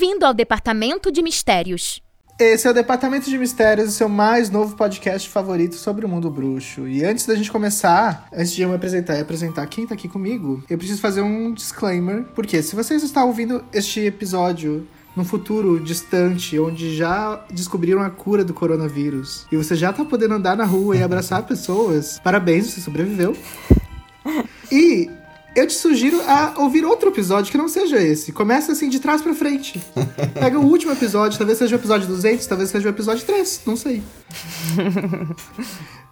Bem-vindo ao Departamento de Mistérios. Esse é o Departamento de Mistérios, o seu mais novo podcast favorito sobre o mundo bruxo. E antes da gente começar, antes de eu me apresentar e apresentar quem tá aqui comigo, eu preciso fazer um disclaimer. Porque se vocês estão ouvindo este episódio num futuro distante, onde já descobriram a cura do coronavírus, e você já tá podendo andar na rua e abraçar pessoas, parabéns, você sobreviveu. E eu te sugiro a ouvir outro episódio que não seja esse. Começa assim de trás para frente. Pega o último episódio, talvez seja o episódio 200, talvez seja o episódio 3, não sei.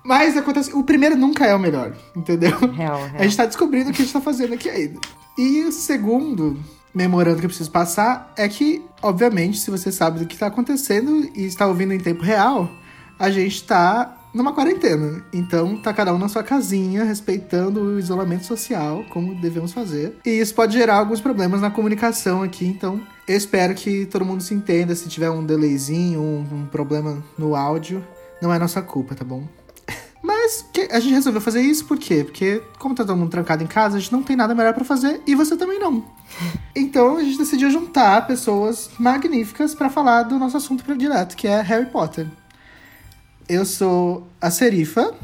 Mas acontece, o primeiro nunca é o melhor, entendeu? Real, real. A gente tá descobrindo o que a gente tá fazendo aqui ainda. E o segundo memorando que eu preciso passar é que, obviamente, se você sabe do que tá acontecendo e está ouvindo em tempo real, a gente tá numa quarentena. Então, tá cada um na sua casinha, respeitando o isolamento social, como devemos fazer. E isso pode gerar alguns problemas na comunicação aqui, então eu espero que todo mundo se entenda. Se tiver um delayzinho, um, um problema no áudio, não é nossa culpa, tá bom? Mas que- a gente resolveu fazer isso por quê? Porque, como tá todo mundo trancado em casa, a gente não tem nada melhor pra fazer e você também não. Então a gente decidiu juntar pessoas magníficas pra falar do nosso assunto predileto, que é Harry Potter. Eu sou a Serifa,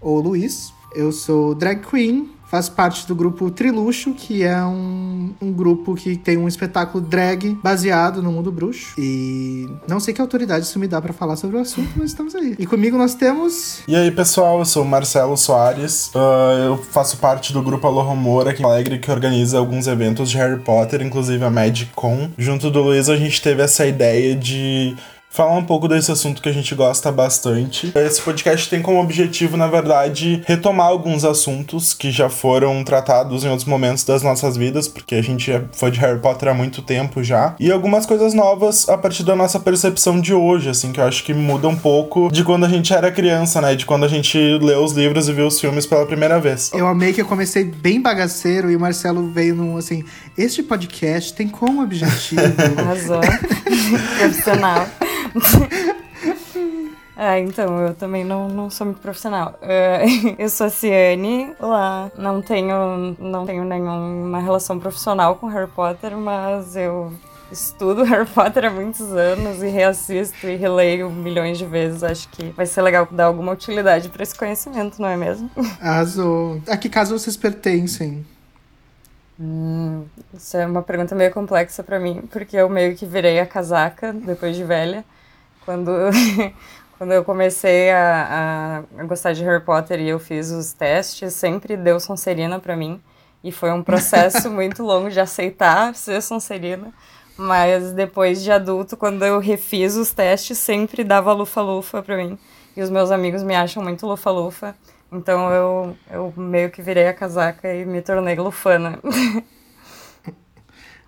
ou Luiz. Eu sou drag queen, faço parte do grupo Triluxo, que é um, um grupo que tem um espetáculo drag baseado no mundo bruxo. E não sei que autoridade isso me dá pra falar sobre o assunto, mas estamos aí. E comigo nós temos. E aí, pessoal, eu sou o Marcelo Soares. ah, eu faço parte do grupo Alô Rumor aqui em Alegre, que organiza alguns eventos de Harry Potter, inclusive a Magic Con. Junto do Luiz, a gente teve essa ideia de falar um pouco desse assunto que a gente gosta bastante. Esse podcast tem como objetivo, na verdade, retomar alguns assuntos que já foram tratados em outros momentos das nossas vidas, porque a gente é fã de Harry Potter há muito tempo já, e algumas coisas novas a partir da nossa percepção de hoje, assim, que eu acho que muda um pouco de quando a gente era criança, né? De quando a gente leu os livros e viu os filmes pela primeira vez. Eu amei que eu comecei bem bagaceiro e o Marcelo veio num assim. Este podcast tem como objetivo. Arrasou. Profissional. Ah, então, eu também não, não sou muito profissional. Eh, eu sou a Ciane, lá não tenho, não tenho nenhuma relação profissional com Harry Potter, mas eu estudo Harry Potter há muitos anos e reassisto e releio milhões de vezes. Acho que vai ser legal dar alguma utilidade para esse conhecimento, não é mesmo? Arrasou. A que caso vocês pertencem? Hum, isso é uma pergunta meio complexa pra mim, porque eu meio que virei a casaca depois de velha. Quando, quando eu comecei a, a, gostar de Harry Potter e eu fiz os testes, sempre deu Sonserina pra mim. E foi um processo muito longo de aceitar ser Sonserina. Mas depois de adulto, quando eu refiz os testes, sempre dava lufa-lufa pra mim. E os meus amigos me acham muito lufa-lufa. Então eu, eu meio que virei a casaca e me tornei lufana.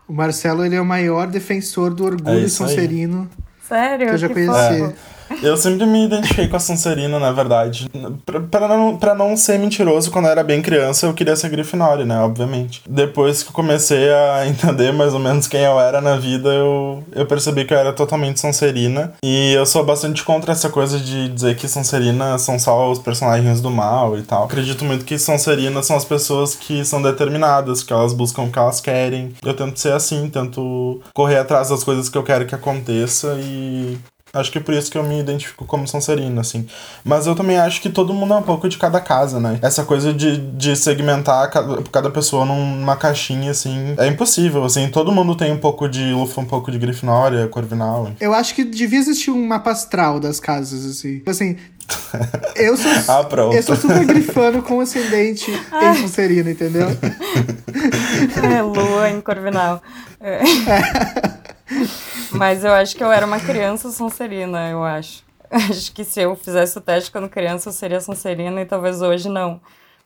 O Marcelo ele é o maior defensor do É orgulho aí. sonserino. Sério? Que eu já que conheci. Eu sempre me identifiquei com a Sonserina, na verdade. Pra, não, não ser mentiroso, quando eu era bem criança, eu queria ser Grifinória, né? Obviamente. Depois que eu comecei a entender mais ou menos quem eu era na vida, eu, eu percebi que eu era totalmente Sonserina. E eu sou bastante contra essa coisa de dizer que Sonserina são só os personagens do mal e tal. Acredito muito que Sonserina são as pessoas que são determinadas, que elas buscam o que elas querem. Eu tento ser assim, tento correr atrás das coisas que eu quero que aconteça e Acho que é por isso que eu me identifico como Sonserina, assim. Mas eu também acho que todo mundo é um pouco de cada casa, né? Essa coisa de, de segmentar cada, cada pessoa numa caixinha, assim, é impossível, assim. Todo mundo tem um pouco de Lufa, um pouco de Grifinória, Corvinal. Eu acho que devia existir um mapa astral das casas, assim. Tipo Assim, eu sou, Ah, pronto. eu sou super grifano com ascendente em Sonserina, entendeu? É, lua em Corvinal. É. Mas eu acho que eu era uma criança Sonserina, eu acho. Acho que se eu fizesse o teste quando criança, eu seria Sonserina e talvez hoje não.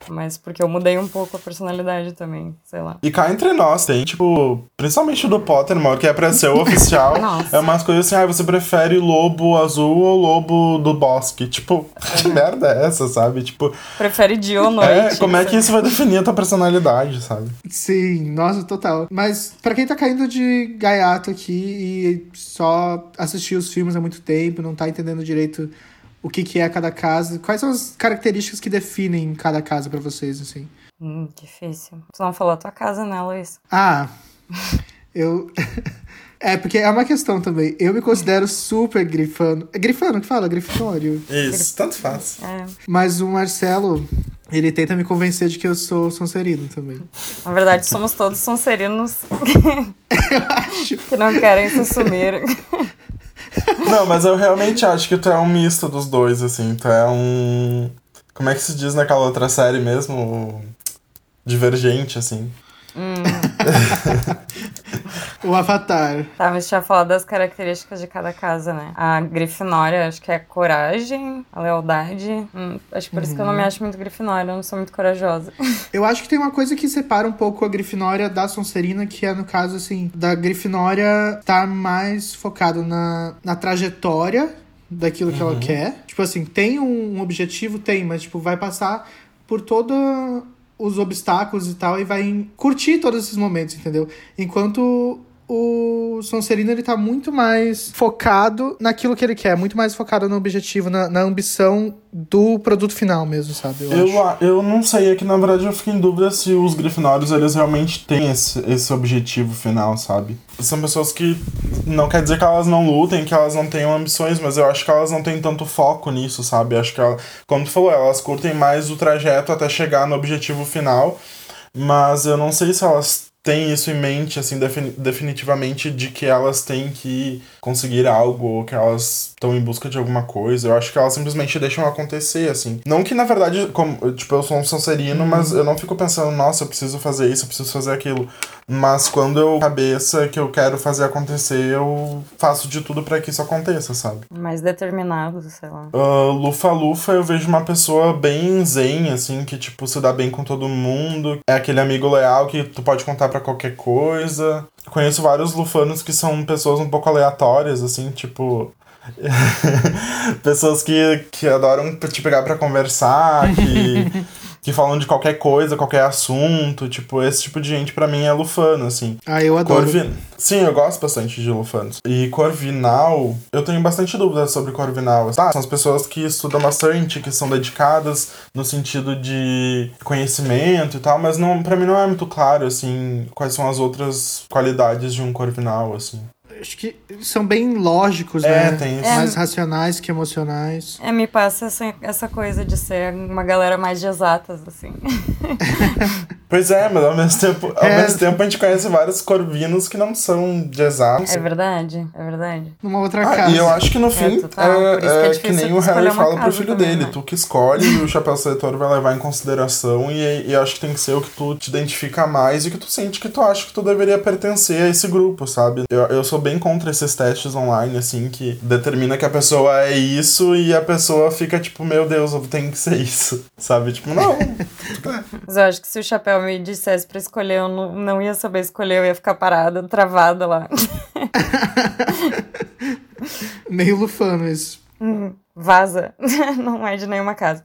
Mas porque eu mudei um pouco a personalidade também, sei lá. E cá entre nós, tem, tipo, principalmente o do Pottermore, que é pra ser o oficial. Nossa. é umas coisas assim, ah, você prefere lobo azul ou lobo do bosque? Tipo, que merda é essa, sabe? Tipo, Prefere dia ou noite. é, como é que isso vai definir a tua personalidade, sabe? Sim, nossa, total. Mas pra quem tá caindo de gaiato aqui e só assistiu os filmes há muito tempo, não tá entendendo direito o que, que é cada casa, quais são as características que definem cada casa pra vocês, assim? Hum, difícil. Tu não falou a tua casa, né, Luiz? Ah, eu. É, porque é uma questão também. Eu me considero super grifano. É grifano que fala? Grifinório. Isso, tanto faz. É. Mas o Marcelo, ele tenta me convencer de que eu sou Sonserino também. Na verdade, somos todos sonserinos Eu acho. que não querem se assumir. Não, mas eu realmente acho que tu é um misto dos dois, assim. Tu é um. Como é que se diz naquela outra série mesmo? Divergente, assim. O Avatar. Tá, mas tinha falado das características de cada casa, né? A Grifinória, acho que é a coragem, a lealdade. Hum, acho que por isso que eu não me acho muito Grifinória, eu não sou muito corajosa. Eu acho que tem uma coisa que separa um pouco a Grifinória da Sonserina, que é no caso, assim, da Grifinória estar mais focado na, na trajetória daquilo que ela quer. Tipo assim, tem um, objetivo? Tem, mas, tipo, vai passar por todos os obstáculos e tal e vai curtir todos esses momentos, entendeu? Enquanto o Sonserino, ele tá muito mais focado naquilo que ele quer, muito mais focado no objetivo, na, na ambição do produto final mesmo, sabe? Eu, acho. Eu, a- eu não sei, é que na verdade eu fico em dúvida se os Grifinórios eles realmente têm esse, esse objetivo final, sabe? São pessoas que não quer dizer que elas não lutem, que elas não tenham ambições, mas eu acho que elas não têm tanto foco nisso, sabe? Acho que, ela, como tu falou, elas curtem mais o trajeto até chegar no objetivo final, mas eu não sei se elas têm isso em mente, assim, defini- definitivamente, de que elas têm que conseguir algo ou que elas estão em busca de alguma coisa. Eu acho que elas simplesmente deixam acontecer, assim. Não que, na verdade, como, tipo, eu sou um Sonserino, mas eu não fico pensando, nossa, eu preciso fazer isso, eu preciso fazer aquilo. Mas quando eu cabeça que eu quero fazer acontecer, eu faço de tudo pra que isso aconteça, sabe? Mais determinado, sei lá. Ah, Lufa Lufa, eu vejo uma pessoa bem zen, assim, que, tipo, se dá bem com todo mundo. É aquele amigo leal que tu pode contar pra qualquer coisa. Conheço vários lufanos que são pessoas um pouco aleatórias, assim, tipo. pessoas que, que adoram te pegar pra conversar, que, que falam de qualquer coisa, qualquer assunto. Tipo, esse tipo de gente pra mim é lufano, assim. Ah, eu adoro. Corvin... Sim, eu gosto bastante de Lufanos. E Corvinal, eu tenho bastante dúvidas sobre Corvinal. Ah, são as pessoas que estudam bastante, que são dedicadas no sentido de conhecimento e tal, mas não, para mim não é muito claro, assim, quais são as outras qualidades de um Corvinal, assim. Acho que são bem lógicos, É, né? tem isso. Mais racionais que emocionais. É, me passa essa, essa coisa de ser uma galera mais de exatas, assim. Pois é, mas ao mesmo tempo, ao É. mesmo tempo a gente conhece vários corvinos que não são de exatos. É verdade, é verdade. Numa outra Ah, casa. e eu acho que no fim total, é, que é é que nem o Harry fala pro filho também, dele. né? Tu que escolhe e o chapéu seletor vai levar em consideração e, e acho que tem que ser o que tu te identifica mais e que tu sente que tu acha que tu deveria pertencer a esse grupo, sabe? Eu, eu sou bem contra esses testes online, assim, que determina que a pessoa é isso e a pessoa fica tipo, meu Deus, eu tenho que ser isso, sabe? Tipo, não. Mas eu acho que se o chapéu me dissesse pra escolher, eu não, não ia saber escolher, eu ia ficar parada, travada lá. Meio lufano isso. Vaza. Não é de nenhuma casa.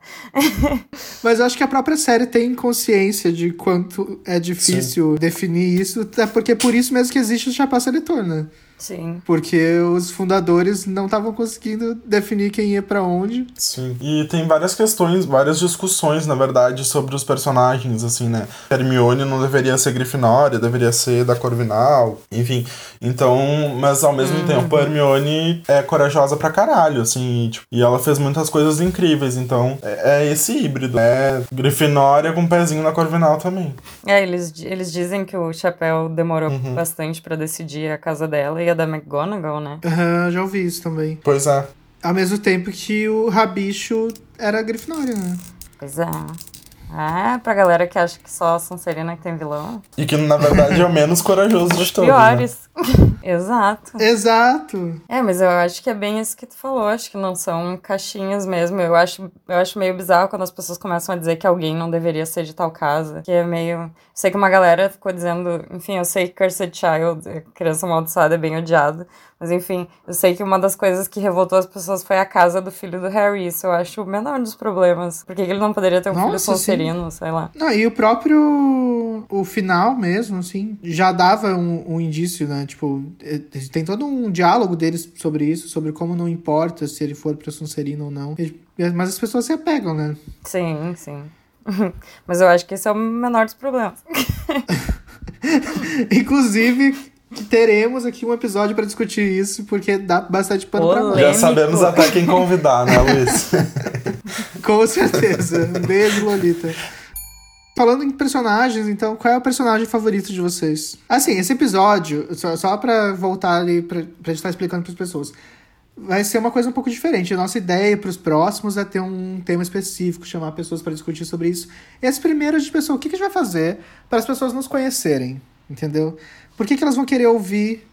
Mas eu acho que a própria série tem consciência de quanto é difícil definir isso, até porque é por isso mesmo que existe o chapéu seletor, né? Sim. Porque os fundadores não estavam conseguindo definir quem ia pra onde. Sim. E tem várias questões, várias discussões, na verdade, sobre os personagens, assim, né? Hermione não deveria ser Grifinória, deveria ser da Corvinal, enfim. Então, mas ao mesmo tempo, a Hermione é corajosa pra caralho, assim, e, tipo, e ela fez muitas coisas incríveis, então é, é esse híbrido, é Grifinória com um pezinho na Corvinal também. É, eles, eles dizem que o chapéu demorou bastante pra decidir a casa dela e a da McGonagall, né? Aham, já ouvi isso também. Pois é. Ao mesmo tempo que o Rabicho era Grifinória, né? Pois é. Ah, pra galera que acha que só a Sonserina que tem vilão. E que, na verdade, é o menos corajoso de todos, né? Piores. Exato. Exato! É, mas eu acho que é bem isso que tu falou. Acho que não são caixinhas mesmo. Eu acho, eu acho meio bizarro quando as pessoas começam a dizer que alguém não deveria ser de tal casa. Que é meio. Sei que uma galera ficou dizendo. Enfim, eu sei que Cursed Child, é, criança amaldiçoada, é bem odiado. Mas enfim, eu sei que uma das coisas que revoltou as pessoas foi a casa do filho do Harry. Isso eu acho o menor dos problemas. Por que ele não poderia ter um filho Nossa, sim. Sonserino, sei lá. Não, e o próprio. O final mesmo, assim, já dava um, um indício, né? Tipo, eh, tem todo um diálogo deles sobre isso, sobre como não importa se ele for pra Sonserina ou não. Mas as pessoas se apegam, né? Sim, sim. Mas eu acho que esse é o menor dos problemas. Inclusive, teremos aqui um episódio pra discutir isso, porque dá bastante pano pra Polêmico. manga. Já sabemos até quem convidar, né, Luiz? Com certeza. Um beijo, Lolita. Falando em personagens, então, qual é o personagem favorito de vocês? Assim, esse episódio, só, só pra voltar ali, pra, pra gente estar explicando pras pessoas, vai ser uma coisa um pouco diferente. A nossa ideia pros próximos é ter um tema específico, chamar pessoas pra discutir sobre isso. Esse primeiro, a gente pensou, o que, que a gente vai fazer para as pessoas nos conhecerem, entendeu? Por que, que elas vão querer ouvir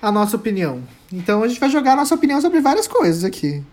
a nossa opinião? Então, a gente vai jogar a nossa opinião sobre várias coisas aqui.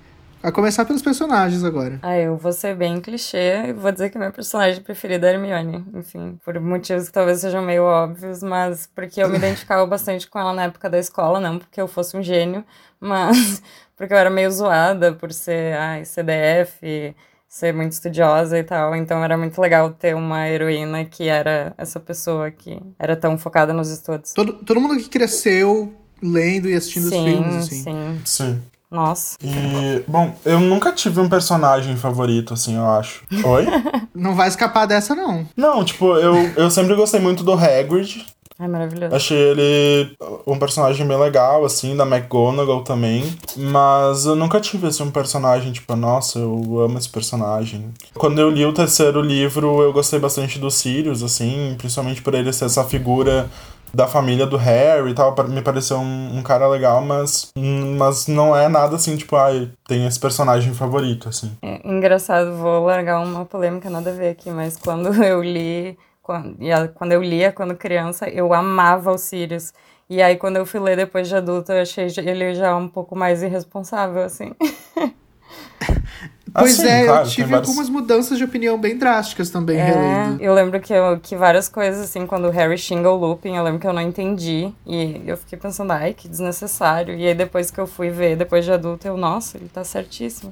A começar pelos personagens agora. Ah, eu vou ser bem clichê e vou dizer que meu personagem preferido é Hermione. Enfim, por motivos que talvez sejam meio óbvios, mas porque eu me identificava bastante com ela na época da escola, não porque eu fosse um gênio, mas porque eu era meio zoada por ser ai, CDF, ser muito estudiosa e tal. Então era muito legal ter uma heroína que era essa pessoa que era tão focada nos estudos. Todo, todo mundo que cresceu lendo e assistindo os sim, filmes, assim. sim. Sim. Nossa. E, bom, eu nunca tive um personagem favorito, assim, eu acho. Oi? Não vai escapar dessa, não. Não, tipo, eu, eu sempre gostei muito do Hagrid. Ai, maravilhoso. Achei ele um personagem bem legal, assim, da McGonagall também. Mas eu nunca tive, assim, um personagem, tipo, nossa, eu amo esse personagem. Quando eu li o terceiro livro, eu gostei bastante do Sirius, assim, principalmente por ele ser essa figura da família do Harry e tal, me pareceu um, um, cara legal, mas, mas não é nada assim, tipo, ai, ah, tem esse personagem favorito, assim. É engraçado, vou largar uma polêmica nada a ver aqui, mas quando eu li, quando, quando eu lia quando criança, eu amava o Sirius. E aí, quando eu fui ler depois de adulta, eu achei ele já um pouco mais irresponsável, assim. Pois Assim, é, claro, eu tive vários- algumas mudanças de opinião bem drásticas também, É, relendo. eu lembro que, eu, que várias coisas, assim, quando o Harry xinga o Lupin, eu lembro que eu não entendi. E eu fiquei pensando, ai, que desnecessário. E aí depois que eu fui ver, depois de adulto, eu, nossa, ele tá certíssimo.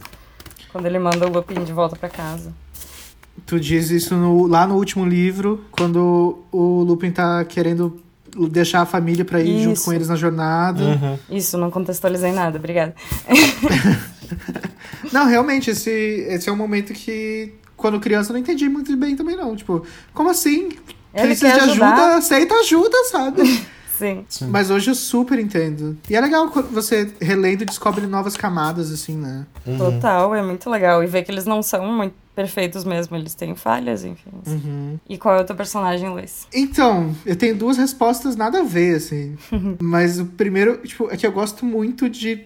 Quando ele manda o Lupin de volta pra casa. Tu diz isso no- lá no último livro, quando o Lupin tá querendo deixar a família pra ir junto Isso. com eles na jornada. Uhum. Isso, não contextualizei nada, obrigada. Não, realmente, esse, esse é um momento que, quando criança, eu não entendi muito bem também, não. Tipo, como assim? Ele Precisa de ajudar. ajuda, aceita ajuda, sabe? Sim. Sim. Mas hoje eu super entendo. E é legal quando você relendo e descobre novas camadas, assim, né? Uhum. Total, é muito legal. E ver que eles não são muito perfeitos mesmo, eles têm falhas, enfim. Uhum. E qual é o teu personagem, Luiz? Então, eu tenho duas respostas nada a ver, assim. Mas o primeiro, tipo, é que eu gosto muito de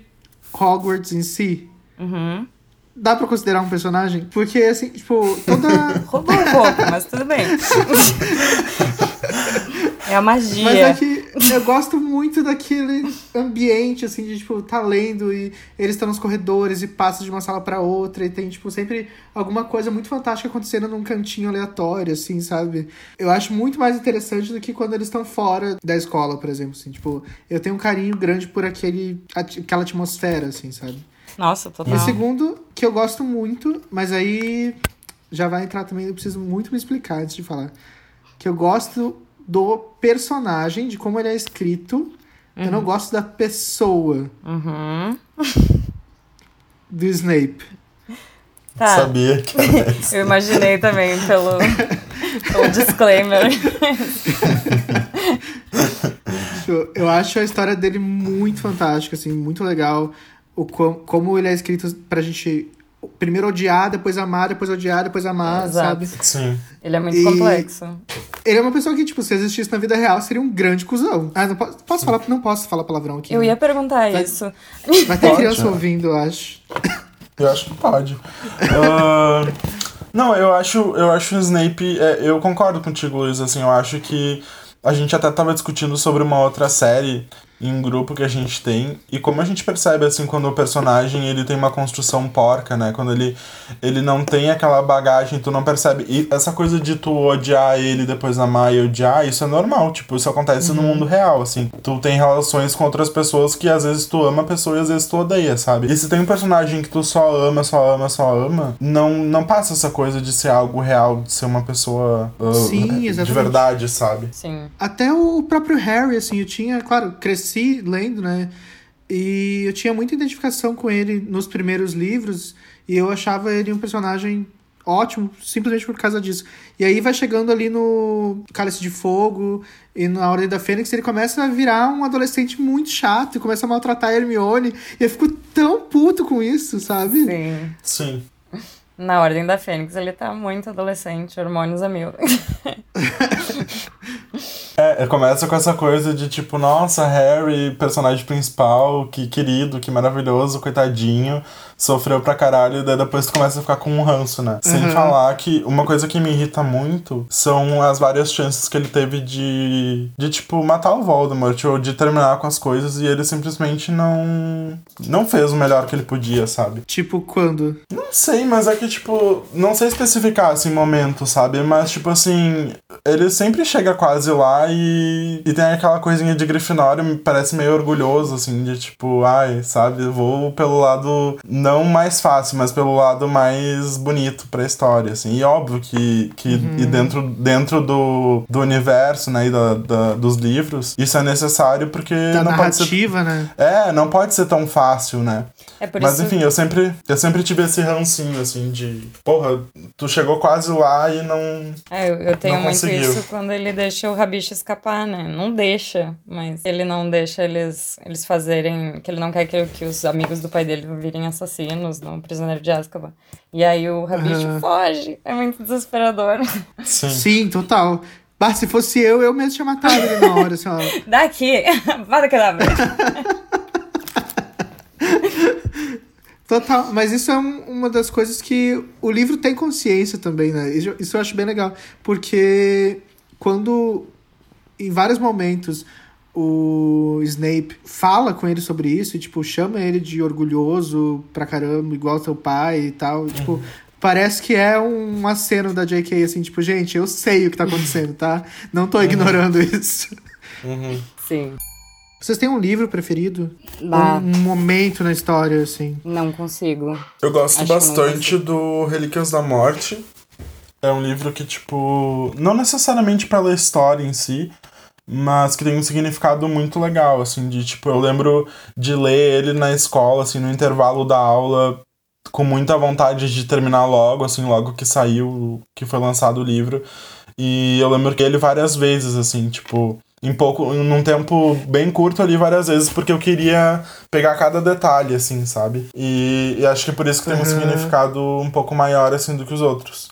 Hogwarts em si. Uhum. Dá pra considerar um personagem? Porque, assim, tipo, toda. Roubou um pouco, mas tudo bem. é a magia. Mas é que eu gosto muito daquele ambiente, assim, de, tipo, tá lendo e eles estão nos corredores e passa de uma sala pra outra e tem, tipo, sempre alguma coisa muito fantástica acontecendo num cantinho aleatório, assim, sabe? Eu acho muito mais interessante do que quando eles estão fora da escola, por exemplo, assim. Tipo, eu tenho um carinho grande por aquele, aquela atmosfera, assim, sabe? Nossa, E total. o segundo, que eu gosto muito, mas aí já vai entrar também, eu preciso muito me explicar antes de falar. Que eu gosto do personagem, de como ele é escrito. Eu não gosto da pessoa Uhum. do Snape. Tá. Sabia que era isso. Eu imaginei também pelo, pelo disclaimer. Tipo, Eu acho a história dele muito fantástica, assim, muito legal. O com- como ele é escrito pra gente primeiro odiar, depois amar, depois odiar, depois amar, Exato. sabe? Sim. Ele é muito E- complexo. Ele é uma pessoa que, tipo, se existisse na vida real, seria um grande cuzão. Ah, não posso, posso falar, não posso falar palavrão aqui. Eu né? ia perguntar Vai- isso. Vai ter Pode, criança é. ouvindo, eu acho. Eu acho que pode. Ah, não, eu acho, eu acho o Snape. é, eu concordo contigo, Luiz. Assim, eu acho que a gente até tava discutindo sobre uma outra série em um grupo que a gente tem e como a gente percebe assim quando o personagem ele tem uma construção porca, né? Quando ele ele não tem aquela bagagem, tu não percebe. E essa coisa de tu odiar ele depois amar e odiar, isso é normal, tipo, isso acontece no mundo real, assim. Tu tem relações com outras pessoas que às vezes tu ama a pessoa e às vezes tu odeia, sabe? E se tem um personagem que tu só ama, só ama, só ama, não não passa essa coisa de ser algo real, de ser uma pessoa ah, Sim, de verdade, sabe? Sim. Até o próprio Harry, assim, eu tinha, claro, cresci lendo, né? E eu tinha muita identificação com ele nos primeiros livros. E eu achava ele um personagem ótimo, simplesmente por causa disso. E aí vai chegando ali no Cálice de Fogo e na Ordem da Fênix, ele começa a virar um adolescente muito chato e começa a maltratar a Hermione. E eu fico tão puto com isso, sabe? Sim. Sim. Na Ordem da Fênix, ele tá muito adolescente, hormônios a mil. É, começa com essa coisa de tipo, nossa, Harry, personagem principal, que querido, que maravilhoso, coitadinho, sofreu pra caralho, e daí depois tu começa a ficar com um ranço, né? Sem Uhum. falar que uma coisa que me irrita muito são as várias chances que ele teve de, de tipo, matar o Voldemort ou de terminar com as coisas e ele simplesmente não, não fez o melhor que ele podia, sabe? Tipo, quando? Não sei, mas é que, tipo, não sei especificar, assim, momento, sabe? Mas, tipo, assim, ele sempre chega quase lá e, e tem aquela coisinha de Grifinória, me parece meio orgulhoso, assim, de tipo, ai, sabe? Eu vou pelo lado não mais fácil, mas pelo lado mais bonito pra história, assim. E óbvio que, que e dentro, dentro do, do universo, né, e da, da- dos livros, isso é necessário porque Da não pode ser... narrativa, né? É, não pode ser tão fácil, né? É por Mas isso enfim, eu sempre, eu sempre tive esse rancinho, assim, de porra, tu chegou quase lá e não. É, eu, eu tenho Não muito conseguiu. isso quando ele deixa o rabicho escapar, né? Não deixa, mas ele não deixa eles, eles fazerem. Que ele não quer que, que os amigos do pai dele virem assassinos no Prisioneiro de Azkaban. E aí o rabicho Aham. foge. É muito desesperador. Sim. Sim, total. Bah, se fosse eu, eu mesmo tinha matado ele na hora, assim, ó. Daqui! Vada que dá. Total, mas isso é um- uma das coisas que o livro tem consciência também, né? Isso, isso eu acho bem legal, porque quando em vários momentos o Snape fala com ele sobre isso e tipo chama ele de orgulhoso pra caramba, igual seu pai e tal, tipo, parece que é um aceno da JK assim, tipo, gente, eu sei o que tá acontecendo, tá? Não tô ignorando isso. Uhum. Sim. Vocês têm um livro preferido? Bah, Um momento na história assim? não consigo. Eu gosto Acho bastante do Relíquias da Morte. É um livro que, tipo, não necessariamente pela história em si, mas que tem um significado muito legal, assim, de, tipo, eu lembro de ler ele na escola, assim, no intervalo da aula, com muita vontade de terminar logo, assim, logo que saiu, que foi lançado o livro. E eu lembro que ele várias vezes, assim, tipo, em pouco, num tempo bem curto ali várias vezes, porque eu queria pegar cada detalhe, assim, sabe? E, e acho que por isso que tem um Uhum. significado um pouco maior, assim, do que os outros.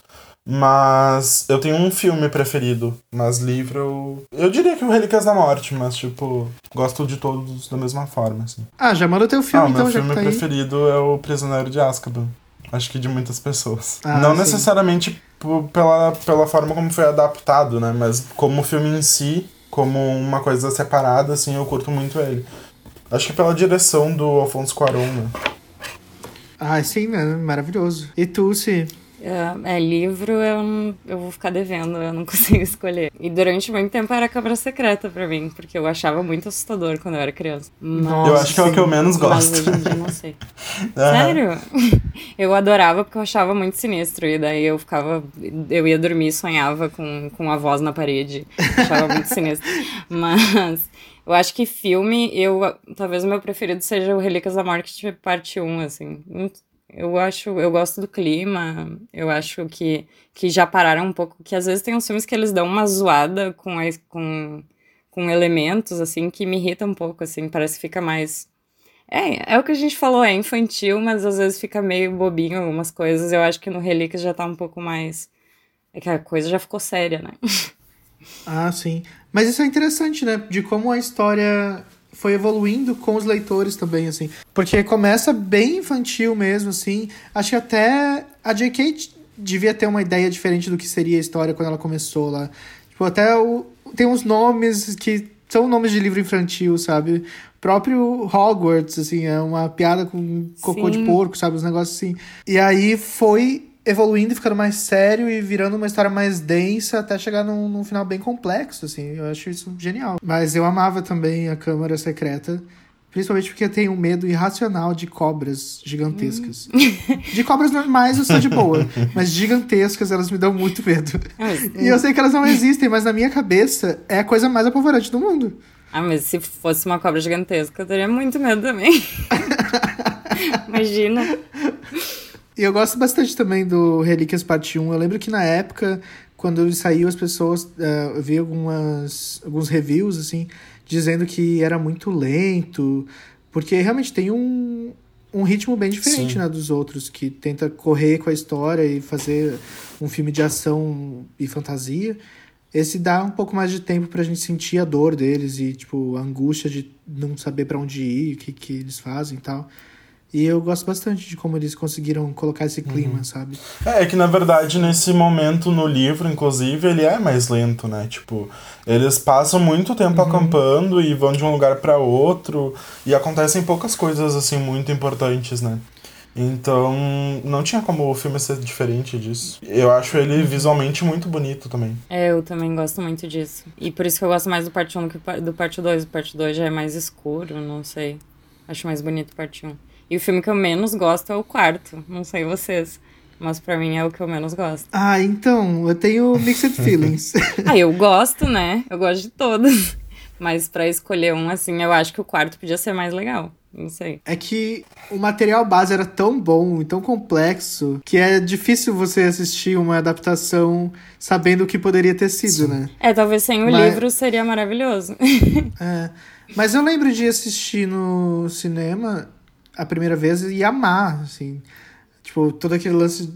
Mas eu tenho um filme preferido, mas livro eu. Eu diria que o Relíquias da Morte, mas, tipo, gosto de todos da mesma forma, assim. Ah, já manda teu ah, filme o então, meu filme tá aí. preferido é O Prisioneiro de Azkaban. Acho que de muitas pessoas. Ah, Não sim. necessariamente pela, pela forma como foi adaptado, né? Mas como filme em si, como uma coisa separada, assim, eu curto muito ele. Acho que pela direção do Alfonso Cuarón, né? Ah, sim? Maravilhoso. E tu, se É, é, livro eu, não- eu vou ficar devendo, eu não consigo escolher. E durante muito tempo era Câmara Secreta pra mim, porque eu achava muito assustador quando eu era criança. Mas, eu acho que é o que eu menos mas gosto. hoje em dia não sei. Sério? Eu adorava porque eu achava muito sinistro. E daí eu ficava. Eu ia dormir e sonhava com, com a voz na parede. Achava muito sinistro. Mas eu acho que filme, eu. Talvez o meu preferido seja o Relíquias da Morte, parte 1, assim. Eu acho, eu gosto do clima, eu acho que, que já pararam um pouco, que às vezes tem uns filmes que eles dão uma zoada com, a, com, com elementos, assim, que me irrita um pouco, assim, parece que fica mais... É, é o que a gente falou, é infantil, mas às vezes fica meio bobinho algumas coisas, eu acho que no Relíquias já tá um pouco mais... É que a coisa já ficou séria, né? Ah, sim. Mas isso é interessante, né? De como a história foi evoluindo com os leitores também, assim. Porque começa bem infantil mesmo, assim. Acho que até a J.K. devia ter uma ideia diferente do que seria a história quando ela começou lá. Tipo, até o... tem uns nomes que são nomes de livro infantil, sabe? Próprio Hogwarts, assim, é uma piada com cocô de Sim. porco, sabe? Os negócios assim. E aí foi evoluindo e ficando mais sério e virando uma história mais densa até chegar num, num final bem complexo, assim. Eu acho isso genial. Mas eu amava também a Câmara Secreta. Principalmente porque eu tenho um medo irracional de cobras gigantescas. De cobras normais eu sou de boa, mas gigantescas elas me dão muito medo. Mas, E eu sei que elas não existem, mas na minha cabeça é a coisa mais apavorante do mundo. ah, mas se fosse uma cobra gigantesca, eu teria muito medo também. Imagina. E eu gosto bastante também do Relíquias Parte 1. Eu lembro que na época, quando ele saiu, as pessoas. Uh, eu vi algumas, alguns reviews, assim, dizendo que era muito lento. Porque realmente tem um, um ritmo bem diferente né, dos outros, que tenta correr com a história e fazer um filme de ação e fantasia. Esse dá um pouco mais de tempo pra gente sentir a dor deles e, tipo, a angústia de não saber para onde ir, o que, que eles fazem e tal. E eu gosto bastante de como eles conseguiram colocar esse clima, uhum. sabe? É, é que na verdade nesse momento no livro, inclusive, ele é mais lento, né? Tipo, eles passam muito tempo uhum. acampando e vão de um lugar para outro e acontecem poucas coisas assim muito importantes, né? Então, não tinha como o filme ser diferente disso. Eu acho ele visualmente muito bonito também. É, eu também gosto muito disso. E por isso que eu gosto mais do parte 1 do que do parte 2. O parte 2 já é mais escuro, não sei. Acho mais bonito o parte 1. E o filme que eu menos gosto é o quarto. Não sei vocês. Mas pra mim é o que eu menos gosto. Ah, então, eu tenho mixed feelings. ah, eu gosto, né? Eu gosto de todos. Mas para escolher um, assim, eu acho que o quarto podia ser mais legal. Não sei. É que o material base era tão bom e tão complexo que é difícil você assistir uma adaptação sabendo o que poderia ter sido, Sim. né? É, talvez sem o Mas... livro seria maravilhoso. é. Mas eu lembro de assistir no cinema a primeira vez e amar, assim. Tipo, todo aquele lance.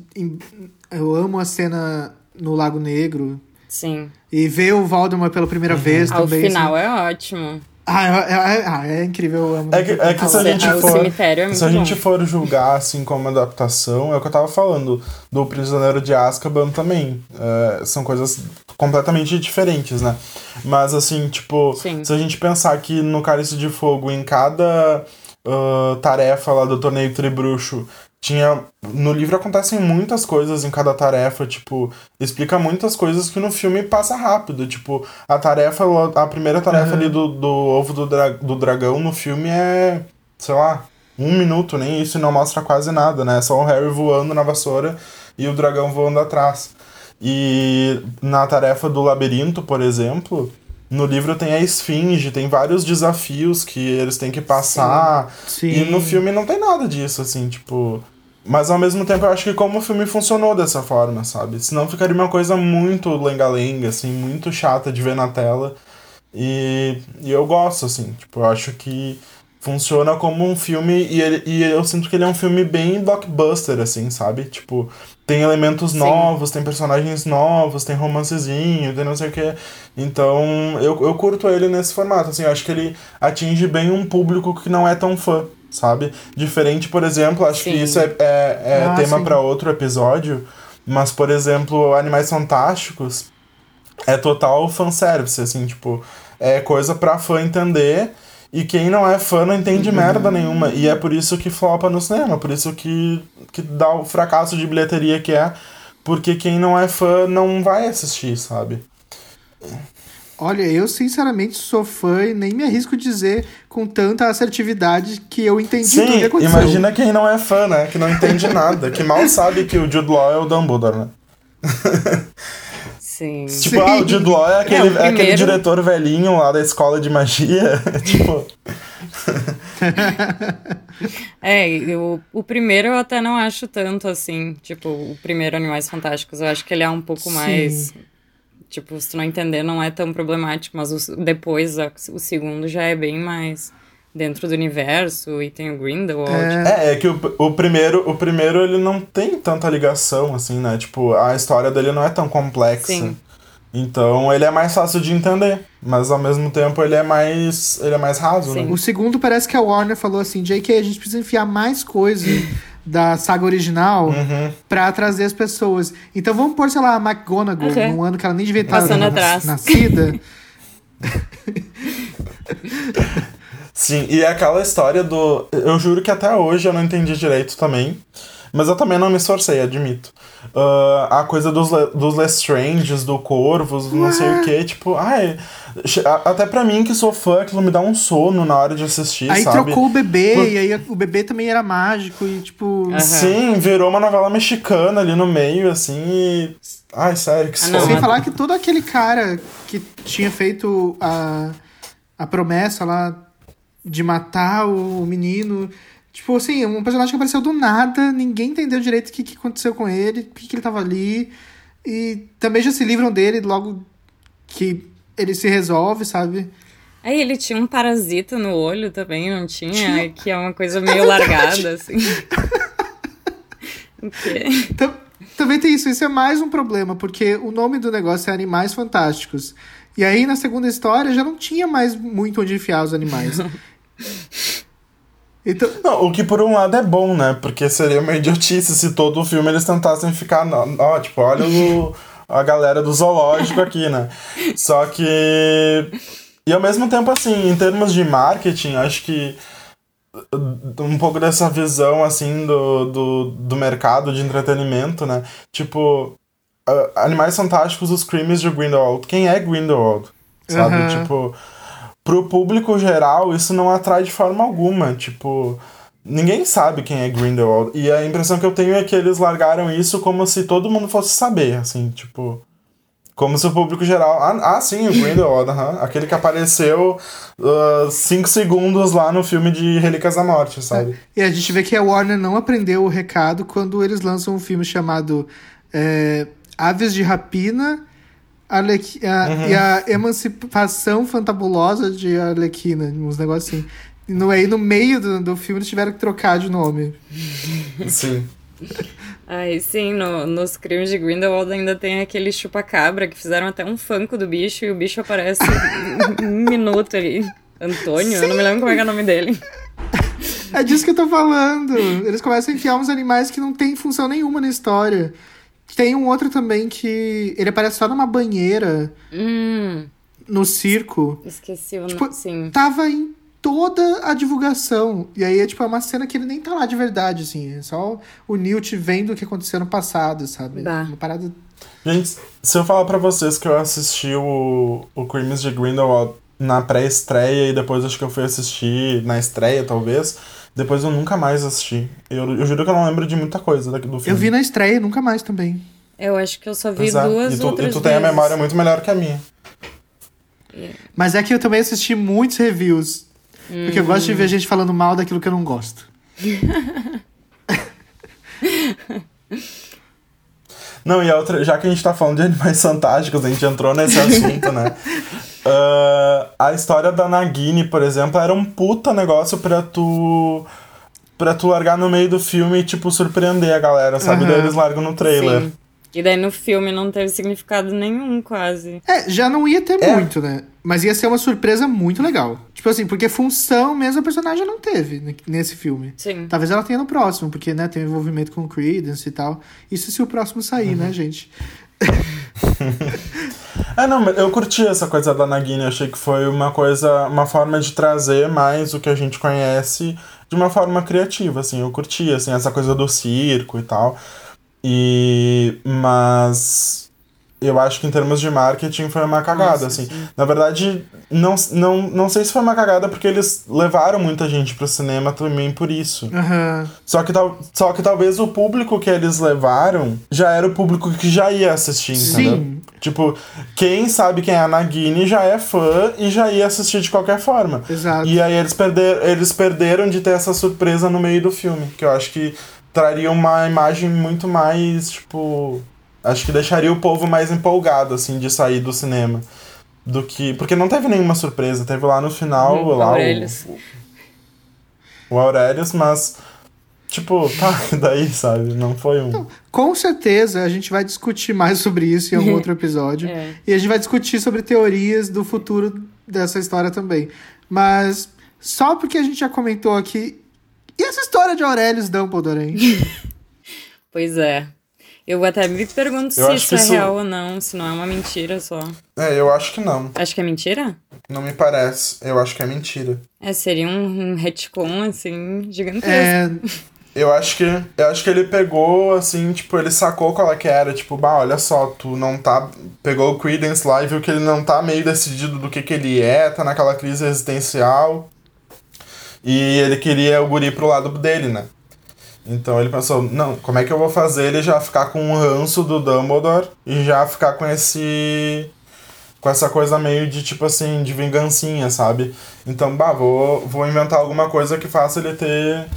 Eu amo a cena no Lago Negro. Sim. E ver o Valdemar pela primeira uhum. vez Ao também. O final assim. é ótimo. Ah, é, é, ah, é incrível, eu amo. É que, é que se a gente for. É se a gente for julgar assim como adaptação, é o que eu tava falando do Prisioneiro de Azkaban também. É, são coisas completamente diferentes, né? Mas assim, tipo, Sim. se a gente pensar que no Cálice de Fogo, em cada uh, tarefa lá do torneio Tribruxo tinha. No livro acontecem muitas coisas em cada tarefa, tipo, explica muitas coisas que no filme passa rápido. Tipo, a tarefa, a primeira tarefa uhum. ali do, do ovo do, dra do dragão no filme é, sei lá, um minuto, nem isso não mostra quase nada, né? É só o Harry voando na vassoura e o dragão voando atrás. E na tarefa do labirinto, por exemplo, no livro tem a esfinge, tem vários desafios que eles têm que passar. Sim. Sim. E no filme não tem nada disso, assim, tipo. Mas ao mesmo tempo eu acho que como o filme funcionou dessa forma, sabe? Senão ficaria uma coisa muito lenga-lenga, assim, muito chata de ver na tela. E, e eu gosto, assim, tipo, eu acho que funciona como um filme e, ele, e eu sinto que ele é um filme bem blockbuster, assim, sabe? Tipo, tem elementos Sim. novos, tem personagens novos, tem romancezinho, tem não sei o que. Então, eu, eu curto ele nesse formato, assim, eu acho que ele atinge bem um público que não é tão fã, sabe? Diferente, por exemplo, acho sim. que isso é, é, é ah, tema para outro episódio, mas, por exemplo, Animais Fantásticos é total fanservice, assim, tipo, é coisa pra fã entender e quem não é fã não entende uhum. merda nenhuma. E é por isso que flopa no cinema, por isso que, que dá o fracasso de bilheteria que é. Porque quem não é fã não vai assistir, sabe? Olha, eu sinceramente sou fã e nem me arrisco dizer com tanta assertividade que eu entendi Sim, tudo que aconteceu. imagina quem não é fã, né? Que não entende nada, que mal sabe que o Jude Law é o Dumbledore, né? Sim. Tipo, Sim. ah, o Jude Law é aquele, é, primeiro... é aquele diretor velhinho lá da escola de magia. tipo. é, o, o primeiro eu até não acho tanto assim. Tipo, o primeiro Animais Fantásticos. Eu acho que ele é um pouco Sim. mais. Tipo, se tu não entender, não é tão problemático. Mas o, depois, o segundo já é bem mais dentro do universo e tem o Grindelwald. É, é, é que o, o primeiro, o primeiro ele não tem tanta ligação assim, né? Tipo, a história dele não é tão complexa. Sim. Então ele é mais fácil de entender, mas ao mesmo tempo ele é mais ele é mais raso, Sim. né? O segundo parece que a Warner falou assim, JK, a gente precisa enfiar mais coisa da saga original uhum. para trazer as pessoas. Então vamos pôr, sei lá, a McGonagall uhum. num ano que ela nem devia estar nascida. Sim, e é aquela história do. Eu juro que até hoje eu não entendi direito também. Mas eu também não me esforcei, admito. Uh, a coisa dos, dos Lestranges, do Corvos, não sei o que, tipo, ai. Até pra mim, que sou fã, aquilo me dá um sono na hora de assistir, aí sabe? Aí trocou o bebê, Por... e aí o bebê também era mágico, e tipo. Uhum. Sim, virou uma novela mexicana ali no meio, assim, e. Ai, sério, que ah, sono. Sem falar que todo aquele cara que tinha feito a, a promessa lá de matar o menino Tipo assim, um personagem que apareceu do nada, ninguém entendeu direito o que, que aconteceu com ele, por que, que ele tava ali. E também já se livram dele logo que ele se resolve, sabe? Aí ele tinha um parasita no olho também, não tinha? Tinha. Que é uma coisa meio largada, assim. o? Tam- Também tem isso, isso é mais um problema, porque o nome do negócio é Animais Fantásticos. E aí, na segunda história, já não tinha mais muito onde enfiar os animais. Então, Não, o que por um lado é bom, né? Porque seria uma idiotice se todo o filme eles tentassem ficar. Ó, tipo, olha o, a galera do zoológico aqui, né? Só que. E ao mesmo tempo, assim, em termos de marketing, acho que uh, um pouco dessa visão, assim, do, do, do mercado de entretenimento, né? Tipo, uh, Animais Fantásticos, os crimes de Grindelwald. Quem é Grindelwald? Sabe? Aham. Tipo, pro público geral, isso não atrai de forma alguma. Tipo, ninguém sabe quem é Grindelwald. E a impressão que eu tenho é que eles largaram isso como se todo mundo fosse saber, assim, tipo. Como se o público geral. Ah, ah sim, o Grindelwald, aham. Aquele que apareceu 5 segundos lá no filme de Relíquias da Morte, sabe? e a gente vê que a Warner não aprendeu o recado quando eles lançam um filme chamado é, Aves de Rapina Arlequi- a- e a Emancipação Fantabulosa de Arlequina, uns negócios assim. E no, aí no meio do, do filme eles tiveram que trocar de nome. Sim. Ai, sim, no- nos crimes de Grindelwald ainda tem aquele chupa-cabra que fizeram até um funko do bicho e o bicho aparece um minuto ali. Antônio, eu não me lembro como é que é o nome dele. É disso que eu tô falando. Eles começam a enfiar uns animais que não tem função nenhuma na história. Tem um outro também que ele aparece só numa banheira Hum, no circo. esqueci o Tipo, nome. Sim. Tava em toda a divulgação. E aí é tipo é uma cena que ele nem tá lá de verdade, assim. É só o Newt vendo o que aconteceu no passado, sabe? Bah. Uma parada. Gente, se eu falar pra vocês que eu assisti o, o Crimes de Grindelwald na pré-estreia e depois acho que eu fui assistir na estreia, talvez, depois eu nunca mais assisti. Eu, eu juro que eu não lembro de muita coisa daqui do filme. Eu vi na estreia, nunca mais também. Eu acho que eu só vi é, duas e tu, outras e tu tem a vezes. memória muito melhor que a minha. Mas é que eu também assisti muitos reviews. Porque eu gosto de ver gente falando mal daquilo que eu não gosto. Não, e a outra, já que a gente tá falando de animais fantásticos, a gente entrou nesse assunto, né? Ah, a história da Nagini, por exemplo, era um puta negócio pra tu. pra tu largar no meio do filme e, tipo, surpreender a galera, sabe? Aham. Daí eles largam no trailer. Sim. E daí no filme não teve significado nenhum, quase. É, já não ia ter É. muito, né? Mas ia ser uma surpresa muito legal. Tipo assim, porque função mesmo a personagem não teve ne- nesse filme. Sim. Talvez ela tenha no próximo, porque, né, tem envolvimento com o Credence e tal. Isso se o próximo sair, né, gente? É, não, eu curti essa coisa da Nagini, achei que foi uma coisa, uma forma de trazer mais o que a gente conhece de uma forma criativa, assim, eu curti, assim, essa coisa do circo e tal. E... mas... Eu acho que em termos de marketing foi uma cagada, Nossa, assim. sim. Na verdade, não, não, não sei se foi uma cagada porque eles levaram muita gente pro cinema também por isso. Aham. Só que, tal, só que talvez o público que eles levaram já era o público que já ia assistir, entendeu? Sim. Tipo, quem sabe quem é a Nagini já é fã e já ia assistir de qualquer forma. Exato. E aí eles, perder, eles perderam de ter essa surpresa no meio do filme, que eu acho que traria uma imagem muito mais, tipo... Acho que deixaria o povo mais empolgado, assim, de sair do cinema. Do que... Porque não teve nenhuma surpresa. Teve lá no final, Uhum, lá Aurelius. o... O Aurelius, mas... Tipo, tá, e daí, sabe? Não foi um... Com certeza a gente vai discutir mais sobre isso em algum outro episódio. É. E a gente vai discutir sobre teorias do futuro dessa história também. Mas só porque a gente já comentou aqui. E essa história de Aurelius Dumbledore, hein? Pois é. Eu até me pergunto Eu se isso é isso- real ou não, se não é uma mentira só. É, eu acho que não. Acho que é mentira? Não me parece. Eu acho que é mentira. É, seria um, um retcon, assim, gigantesco. É, Eu acho que. Eu acho que ele pegou, assim, tipo, ele sacou qual é que era. Tipo, bah, olha só, tu não tá. Pegou o Credence lá e viu que ele não tá meio decidido do que que ele é, tá naquela crise existencial. E ele queria o guri pro lado dele, né? Então ele pensou, não, como é que eu vou fazer ele já ficar com o ranço do Dumbledore e já ficar com esse. com essa coisa meio de tipo assim, de vingancinha, sabe? Então, bah, vou, vou inventar alguma coisa que faça ele ter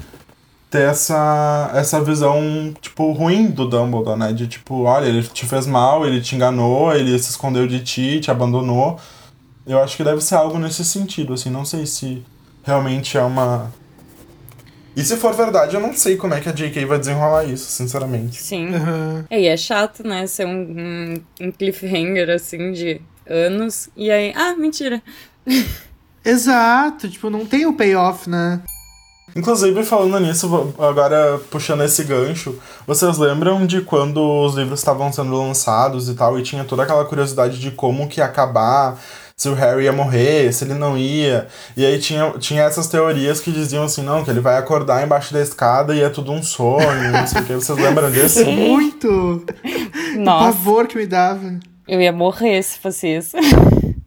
ter essa, essa visão, tipo, ruim do Dumbledore, né? De tipo, olha, ele te fez mal, ele te enganou, ele se escondeu de ti, te abandonou. Eu acho que deve ser algo nesse sentido, assim, não sei se realmente é uma. E se for verdade, eu não sei como é que a J.K. vai desenrolar isso, sinceramente. Sim. Aham. É, e é chato, né? Ser um, um, cliffhanger, assim, de anos. E aí, ah, mentira. Exato, tipo, não tem o payoff, né? Inclusive, falando nisso, agora puxando esse gancho, vocês lembram de quando os livros estavam sendo lançados e tal, e tinha toda aquela curiosidade de como que ia acabar, se o Harry ia morrer, se ele não ia. E aí tinha, tinha essas teorias que diziam assim, não, que ele vai acordar embaixo da escada e é tudo um sonho, não sei o que. Vocês lembram disso? Muito! O Nossa, pavor que me dava. eu ia morrer se fosse isso.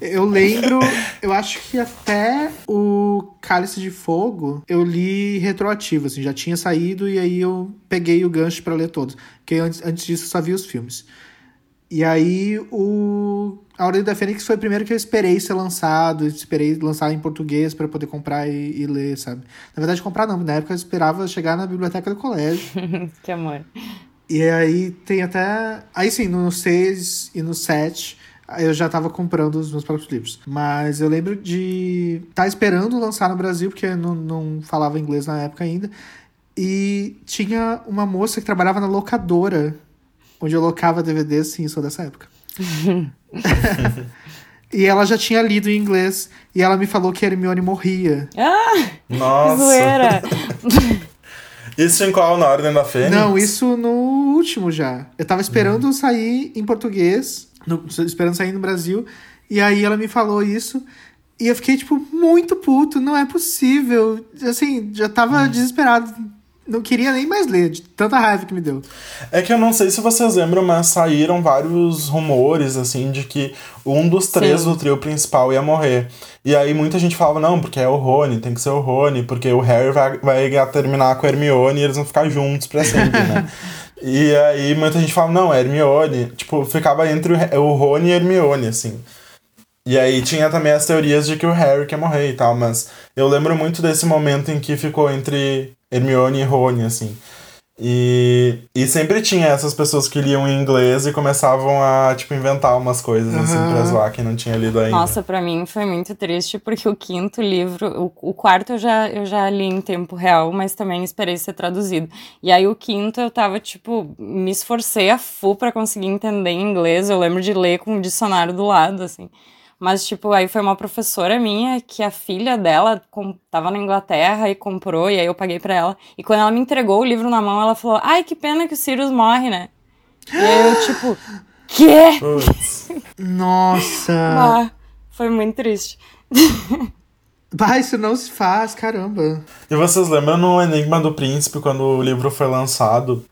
Eu lembro, eu acho que até o Cálice de Fogo eu li retroativo, assim, já tinha saído e aí eu peguei o gancho pra ler todos. Porque antes, antes disso eu só vi os filmes. E aí o A Ordem da Fênix foi o primeiro que eu esperei ser lançado, esperei lançar em português pra poder comprar e, e ler, sabe? Na verdade, comprar não, na época eu esperava chegar na biblioteca do colégio. que amor. E aí tem até. Aí sim, no 6 e no 7 eu já tava comprando os meus próprios livros. Mas eu lembro de estar esperando lançar no Brasil, porque eu não, não falava inglês na época ainda. E tinha uma moça que trabalhava na locadora, onde eu locava DVDs, sim, sou dessa época. e ela já tinha lido em inglês. E ela me falou que a Hermione morria. Ah, que Nossa! zoeira. Isso em qual? Na Ordem da Fênix? Não, isso no último já. Eu tava esperando sair em português, no- esperando sair no Brasil, e aí ela me falou isso, e eu fiquei, tipo, muito puto, não é possível. Assim, já tava desesperado, não queria nem mais ler, de tanta raiva que me deu. É que eu não sei se vocês lembram, mas saíram vários rumores, assim, de que um dos três Sim. do trio principal ia morrer. E aí muita gente falava, não, porque é o Rony, tem que ser o Rony, porque o Harry vai, vai terminar com a Hermione e eles vão ficar juntos pra sempre, né? E aí muita gente falava, não, é Hermione. Tipo, ficava entre o, Rony e a Hermione, assim. E aí tinha também as teorias de que o Harry quer morrer e tal, mas eu lembro muito desse momento em que ficou entre Hermione e Rony, assim. E, e sempre tinha essas pessoas que liam em inglês e começavam a, tipo, inventar umas coisas, assim, Aham. pra zoar quem não tinha lido ainda. Nossa, pra mim foi muito triste, porque o quinto livro, o, o quarto eu já, eu já li em tempo real, mas também esperei ser traduzido. E aí o quinto eu tava, tipo, me esforcei a full pra conseguir entender em inglês. Eu lembro de ler com o dicionário do lado, assim. Mas, tipo, aí foi uma professora minha que a filha dela com, tava na Inglaterra e comprou, e aí eu paguei pra ela. E quando ela me entregou o livro na mão, ela falou: Ai, que pena que o Sirius morre, né? E aí eu, tipo, quê? Nossa! Ah, foi muito triste. Bah, isso não se faz, caramba. E vocês lembram no Enigma do Príncipe, quando o livro foi lançado,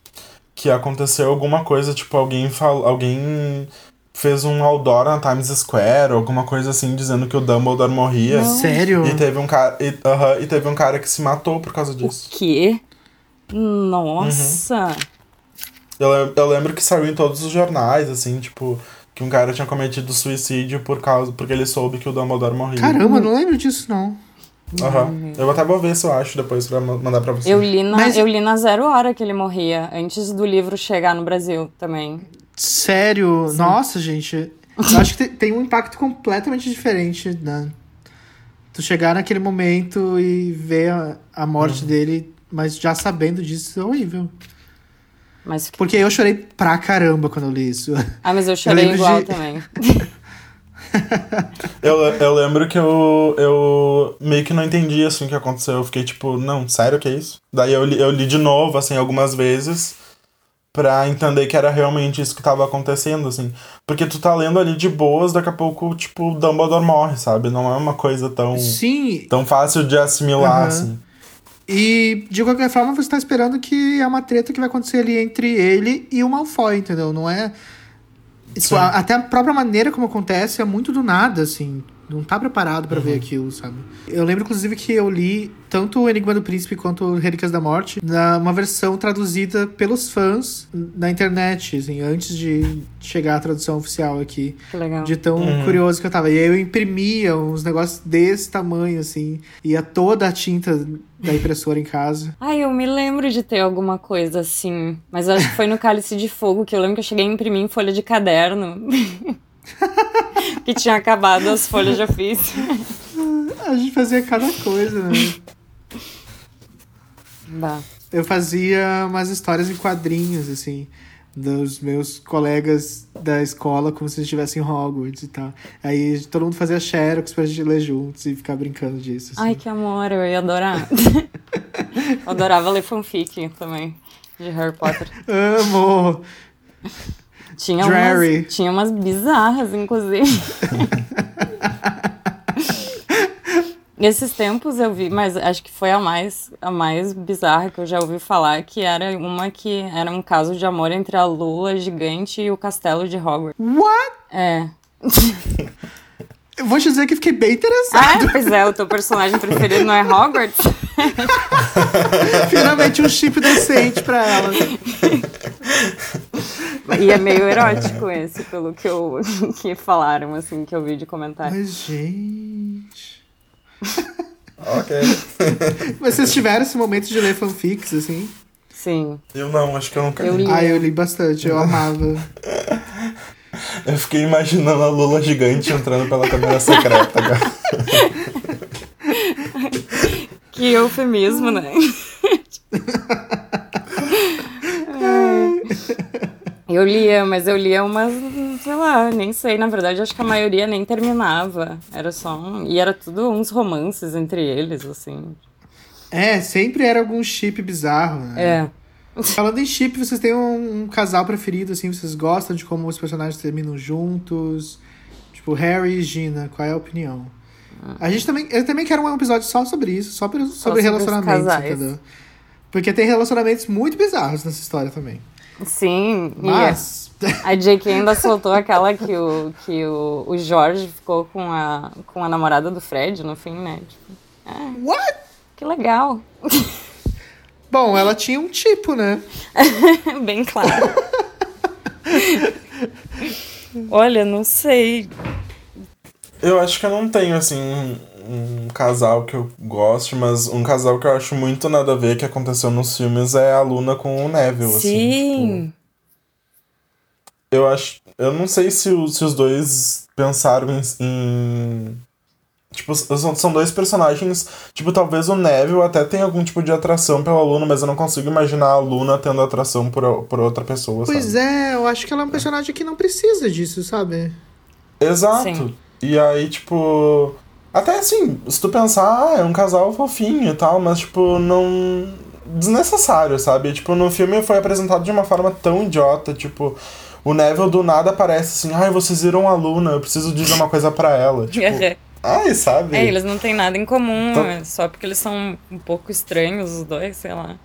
que aconteceu alguma coisa, tipo, alguém fal... alguém fez um outdoor na Times Square, alguma coisa assim, dizendo que o Dumbledore morria. Sério? E teve um cara. E, aham, e teve um cara que se matou por causa disso. O quê? Nossa! Eu, lem- eu lembro que saiu em todos os jornais, assim, tipo, que um cara tinha cometido suicídio por causa. porque ele soube que o Dumbledore morria. Caramba, não lembro disso, não. Aham. Eu até vou ver se eu acho depois pra ma- mandar pra você. Eu li, na, Mas- eu li na zero hora que ele morria, antes do livro chegar no Brasil também. Sério? Nossa, gente. Eu acho que te- tem um impacto completamente diferente, né? Tu chegar naquele momento e ver a, a morte Uhum. dele, mas já sabendo disso é horrível. Mas, Porque eu chorei pra caramba quando eu li isso. ah, mas eu chorei lembro igual de- também. Eu, eu lembro que eu, eu meio que não entendi assim o que aconteceu. Eu fiquei tipo, não, sério que é isso? Daí eu li, eu li de novo, assim, algumas vezes pra entender que era realmente isso que tava acontecendo, assim. Porque tu tá lendo ali de boas, daqui a pouco, tipo, Dumbledore morre, sabe? Não é uma coisa tão, Sim, tão fácil de assimilar, Aham. assim. e de qualquer forma você tá esperando que é uma treta que vai acontecer ali entre ele e o Malfoy, entendeu? Não é. Tipo, Sim. até a própria maneira como acontece é muito do nada, assim. Não tá preparado para ver aquilo, sabe? Eu lembro, inclusive, que eu li tanto o Enigma do Príncipe quanto o Relíquias da Morte na uma versão traduzida pelos fãs na internet, assim, antes de chegar a tradução oficial aqui. Que legal. De tão Uhum. curioso que eu tava. E aí eu imprimia uns negócios desse tamanho, assim. Ia toda a tinta da impressora em casa. Ai, eu me lembro de ter alguma coisa assim. Mas eu acho que foi no Cálice de Fogo que eu lembro que eu cheguei a imprimir em folha de caderno. que tinha acabado as folhas de ofício. A gente fazia cada coisa, né? Bah. Eu fazia umas histórias em quadrinhos, assim, dos meus colegas da escola, como se eles estivessem em Hogwarts e tal. Aí todo mundo fazia xerox pra gente ler juntos e ficar brincando disso. Assim. Ai, que amor, eu ia adorar. eu adorava ler fanfic também, de Harry Potter. Amo! Tinha Drarry. umas, tinha umas bizarras, inclusive. Nesses tempos eu vi, mas acho que foi a mais, a mais bizarra que eu já ouvi falar, que era uma que era um caso de amor entre a Lula gigante e o castelo de Hogwarts. What? É. Eu vou te dizer que fiquei bem interessado. Ah, pois é, o teu personagem preferido não é Hogwarts? Finalmente um chip decente pra ela. E é meio erótico esse, pelo que, eu, que falaram, assim, que eu vi de comentário. Mas, gente. Ok. Mas vocês tiveram esse momento de ler fanfics, assim? Sim. Eu não, acho que eu nunca Eu li. li. Ah, eu li bastante, eu amava. Eu fiquei imaginando a Lula gigante entrando pela câmera secreta agora. Que eufemismo, né? Eu lia, mas eu lia umas, sei lá, nem sei. Na verdade, acho que a maioria nem terminava. Era só um. E era tudo uns romances entre eles, assim. É, sempre era algum chip bizarro, né? É. Falando em chip, vocês têm um, um casal preferido, assim? Vocês gostam de como os personagens terminam juntos? Tipo, Harry e Gina, qual é a opinião? A gente também... Eu também quero um episódio só sobre isso, só sobre, sobre sobre os relacionamentos, entendeu? Porque tem relacionamentos muito bizarros nessa história também. Sim, Mas... a J.K. ainda soltou aquela que o, que o, o Jorge ficou com a, com a namorada do Fred no fim, né? Tipo, What? que legal. Bom, ela tinha um tipo, né? Bem claro. Olha, não sei. Eu acho que eu não tenho, assim, um, um casal que eu goste, mas um casal que eu acho muito nada a ver que aconteceu nos filmes é a Luna com o Neville, assim. Sim. tipo, eu acho. Eu não sei se, se os dois pensaram em. em- Tipo, são, dois personagens. Tipo, talvez o Neville até tenha algum tipo de atração pela Luna, mas eu não consigo imaginar a Luna tendo atração por, por outra pessoa, Pois sabe? é, eu acho que ela é um personagem que não precisa disso, sabe? Exato. Sim. E aí, tipo. Até assim, se tu pensar, ah, é um casal fofinho e tal, mas, tipo, não. Desnecessário, sabe? Tipo, no filme foi apresentado de uma forma tão idiota, tipo. O Neville do nada aparece assim, ai, vocês viram a Luna, eu preciso dizer uma coisa pra ela. Tipo, ai, sabe? É, eles não têm nada em comum, Então- é só porque eles são um pouco estranhos, os dois, sei lá.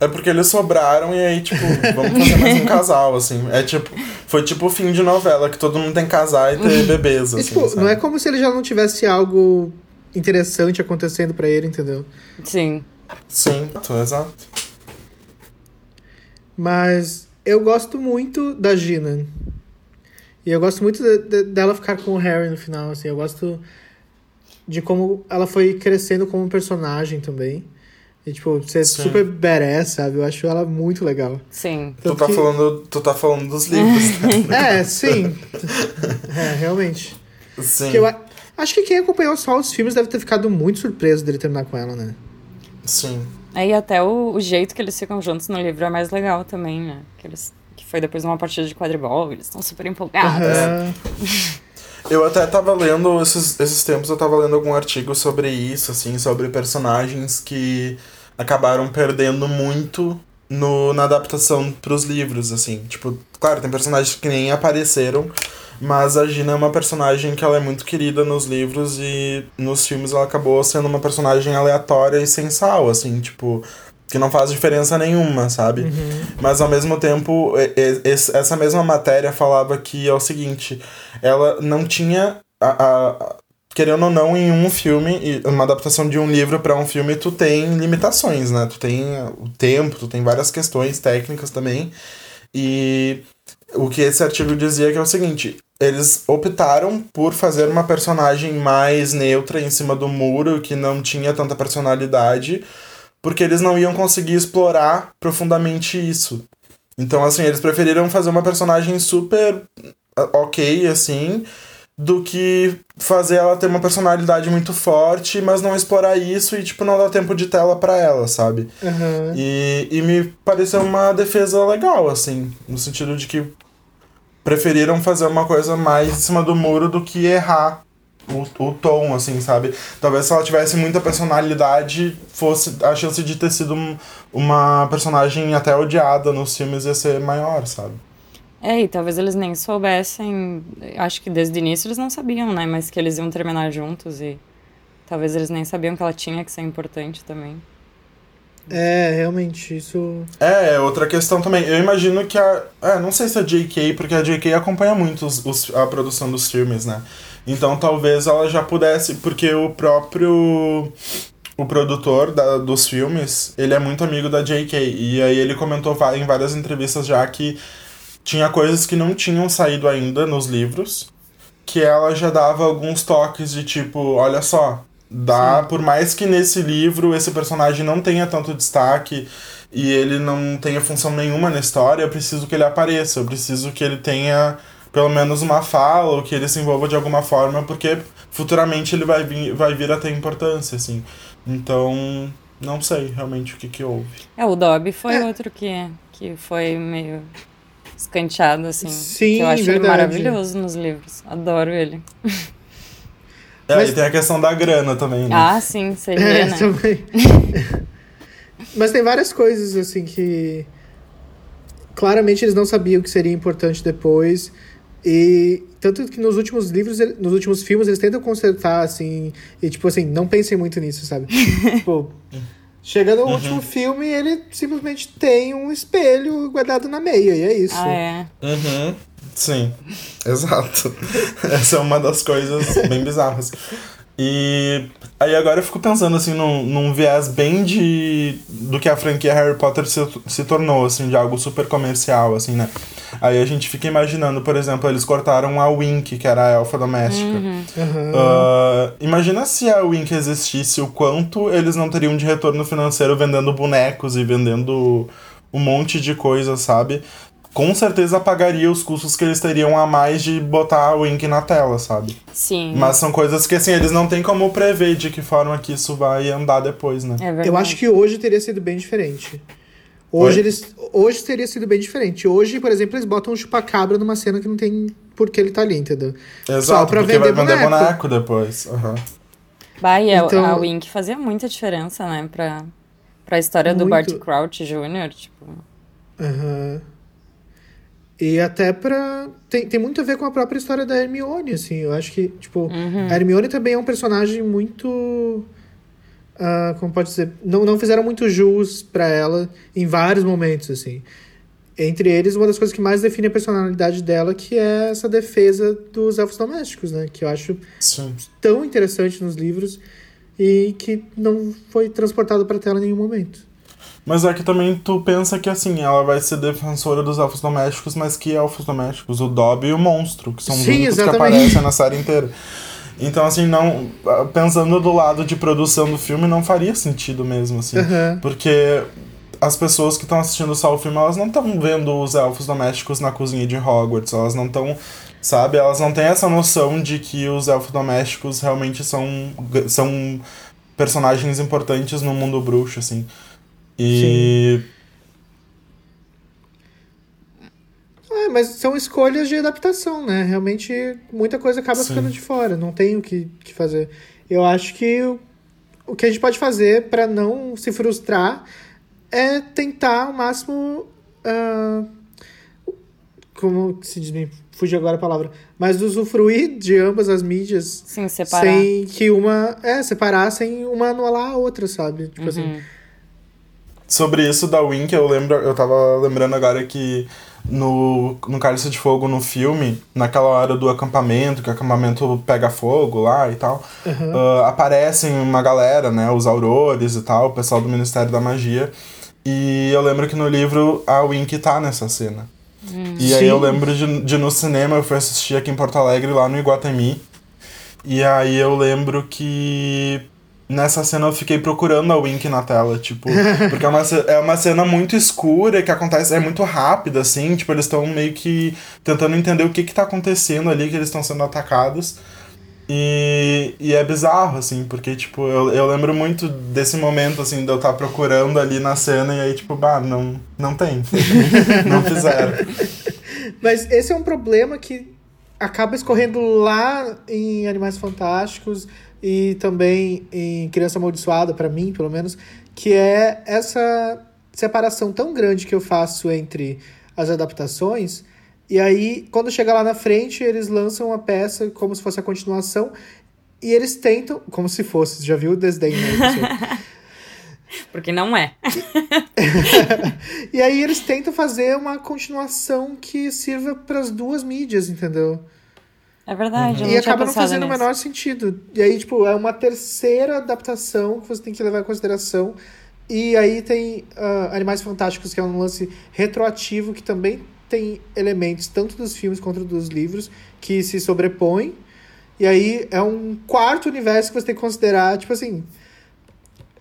É porque eles sobraram e aí, tipo, vamos fazer mais um casal, assim. É tipo, foi tipo o fim de novela, que todo mundo tem que casar e ter bebês, E, assim. tipo, sabe? não é como se ele já não tivesse algo interessante acontecendo pra ele, entendeu? Sim. Sim, exato. Mas eu gosto muito da Gina. E eu gosto muito de- de- dela ficar com o Harry no final, assim. Eu gosto de como ela foi crescendo como personagem também. E, tipo, ser Sim. super badass, sabe? Eu acho ela muito legal. Sim. Tu tá, que- falando, tu tá falando dos livros, né? É, sim. é, realmente. Sim. Porque eu a- acho que quem acompanhou só os filmes deve ter ficado muito surpreso dele terminar com ela, né? Sim. Aí até o, o jeito que eles ficam juntos no livro é mais legal também, né? Que, eles, que foi depois de uma partida de quadribol, eles estão super empolgados. Aham. Eu até tava lendo, esses, esses tempos eu tava lendo algum artigo sobre isso, assim, sobre personagens que acabaram perdendo muito no, na adaptação pros livros, assim. Tipo, claro, tem personagens que nem apareceram, mas a Gina é uma personagem que ela é muito querida nos livros e nos filmes ela acabou sendo uma personagem aleatória e sem sal, assim, tipo, que não faz diferença nenhuma, sabe? Mas ao mesmo tempo, essa mesma matéria falava que é o seguinte: ela não tinha a, a, querendo ou não, em um filme, uma adaptação de um livro para um filme, tu tem limitações, né? Tu tem o tempo, tu tem várias questões técnicas também. E o que esse artigo dizia que é o seguinte: eles optaram por fazer uma personagem mais neutra em cima do muro, que não tinha tanta personalidade, porque eles não iam conseguir explorar profundamente isso. Então, assim, eles preferiram fazer uma personagem super ok, assim, do que fazer ela ter uma personalidade muito forte, mas não explorar isso e, tipo, não dar tempo de tela para ela, sabe? Uhum. E, e me pareceu uma defesa legal, assim, no sentido de que preferiram fazer uma coisa mais em cima do muro do que errar o, o tom, assim, sabe? Talvez se ela tivesse muita personalidade, fosse a chance de ter sido um, uma personagem até odiada nos filmes ia ser maior, sabe? É, e talvez eles nem soubessem. Acho que desde o início eles não sabiam, né? Mas que eles iam terminar juntos e talvez eles nem sabiam que ela tinha que ser importante também. É, realmente, isso. É, outra questão também. Eu imagino que a. É, não sei se a JK, porque a JK acompanha muito os, os, a produção dos filmes, né? Então talvez ela já pudesse, porque o próprio. O produtor da, dos filmes, ele é muito amigo da JK. E aí ele comentou em várias entrevistas já que tinha coisas que não tinham saído ainda nos livros, que ela já dava alguns toques de tipo, olha só, dá, Sim. por mais que nesse livro esse personagem não tenha tanto destaque e ele não tenha função nenhuma na história, eu preciso que ele apareça, eu preciso que ele tenha pelo menos uma fala ou que ele se envolva de alguma forma, porque futuramente ele vai vir, vai vir a ter importância, assim. Então, não sei realmente o que que houve. É, o Dobby foi é. outro que, que foi meio escanteado, assim. Sim, que eu acho verdade. ele maravilhoso nos livros. Adoro ele. É, Mas... e tem a questão da grana também, né? Ah, sim, seria, é, né? Também. Mas tem várias coisas, assim, que... Claramente eles não sabiam que seria importante depois. E tanto que nos últimos livros, nos últimos filmes, eles tentam consertar, assim... E, tipo assim, não pensem muito nisso, sabe? tipo... Chega no uhum. último filme ele simplesmente tem um espelho guardado na meia, e é isso. Ah, é? Uhum. Sim, exato. Essa é uma das coisas bem bizarras. E aí agora eu fico pensando assim num, num viés bem de do que a franquia Harry Potter se, se tornou, assim, de algo super comercial, assim, né? Aí a gente fica imaginando, por exemplo, eles cortaram a Wink, que era a elfa doméstica. Uhum. Uhum. Uh, imagina se a Wink existisse, o quanto eles não teriam de retorno financeiro vendendo bonecos e vendendo um monte de coisa, sabe? Com certeza pagaria os custos que eles teriam a mais de botar a Wink na tela, sabe? Sim. Mas são coisas que, assim, eles não têm como prever de que forma que isso vai andar depois, né? É verdade. Eu acho que hoje teria sido bem diferente. Hoje Oi? eles. Hoje teria sido bem diferente. Hoje, por exemplo, eles botam um chupacabra numa cena que não tem por que ele tá ali, entendeu? Exato, Só pra porque vender vai vender boneco, boneco depois. Uhum. Bah, e então... a Wink fazia muita diferença, né? Pra, pra história Muito. do Bart Crouch Jr., tipo... Aham. Uhum. E até pra... Tem, tem muito a ver com a própria história da Hermione, assim. Eu acho que, tipo... Uhum. A Hermione também é um personagem muito uh, como pode dizer, não, não fizeram muito jus para ela em vários momentos, assim. Entre eles, uma das coisas que mais define a personalidade dela, que é essa defesa dos elfos domésticos, né? Que eu acho Sim. tão interessante nos livros e que não foi transportado para tela em nenhum momento. Mas é que também tu pensa que assim, ela vai ser defensora dos elfos domésticos, mas que elfos domésticos? O Dobby e o monstro, que são os únicos que aparecem na série inteira. Então, assim, não. Pensando do lado de produção do filme, não faria sentido mesmo, assim. Uhum. Porque as pessoas que estão assistindo só o filme, elas não estão vendo os elfos domésticos na cozinha de Hogwarts. Elas não estão. Sabe? Elas não têm essa noção de que os elfos domésticos realmente são, são personagens importantes no mundo bruxo, assim. E. Sim. É, mas são escolhas de adaptação, né? Realmente muita coisa acaba Sim. ficando de fora, não tem o que, que fazer. Eu acho que o, o que a gente pode fazer para não se frustrar é tentar ao máximo. Uh, como se diz? Me fugiu agora a palavra. Mas usufruir de ambas as mídias. Sim, separar. Sem que uma. É, separar sem uma anular a outra, sabe? Tipo assim, uhum. assim. Sobre isso da Wink, eu lembro, eu tava lembrando agora que no, no Cálice de Fogo no filme, naquela hora do acampamento, que o acampamento pega fogo lá e tal, uhum. uh, aparecem uma galera, né? Os aurores e tal, o pessoal do Ministério da Magia. E eu lembro que no livro a Wink tá nessa cena. Hum. E aí eu lembro de, de no cinema, eu fui assistir aqui em Porto Alegre, lá no Iguatemi. E aí eu lembro que nessa cena eu fiquei procurando a Wink na tela, tipo, porque é uma, é uma cena muito escura que acontece, é muito rápida, assim, tipo, eles estão meio que tentando entender o que que tá acontecendo ali, que eles estão sendo atacados. E, e é bizarro, assim, porque, tipo, eu, eu lembro muito desse momento, assim, de eu estar tá procurando ali na cena e aí, tipo, bah, não, não tem. não fizeram. Mas esse é um problema que acaba escorrendo lá em Animais Fantásticos e também em Criança Amaldiçoada, para mim, pelo menos, que é essa separação tão grande que eu faço entre as adaptações e aí, quando chega lá na frente, eles lançam uma peça como se fosse a continuação. E eles tentam, como se fosse, já viu o desdém, né? Porque não é. e aí eles tentam fazer uma continuação que sirva para as duas mídias, entendeu? É verdade. Uhum. E acaba não fazendo nisso. o menor sentido. E aí, tipo, é uma terceira adaptação que você tem que levar em consideração. E aí tem uh, Animais Fantásticos, que é um lance retroativo que também tem elementos tanto dos filmes quanto dos livros que se sobrepõem. E aí é um quarto universo que você tem que considerar, tipo assim.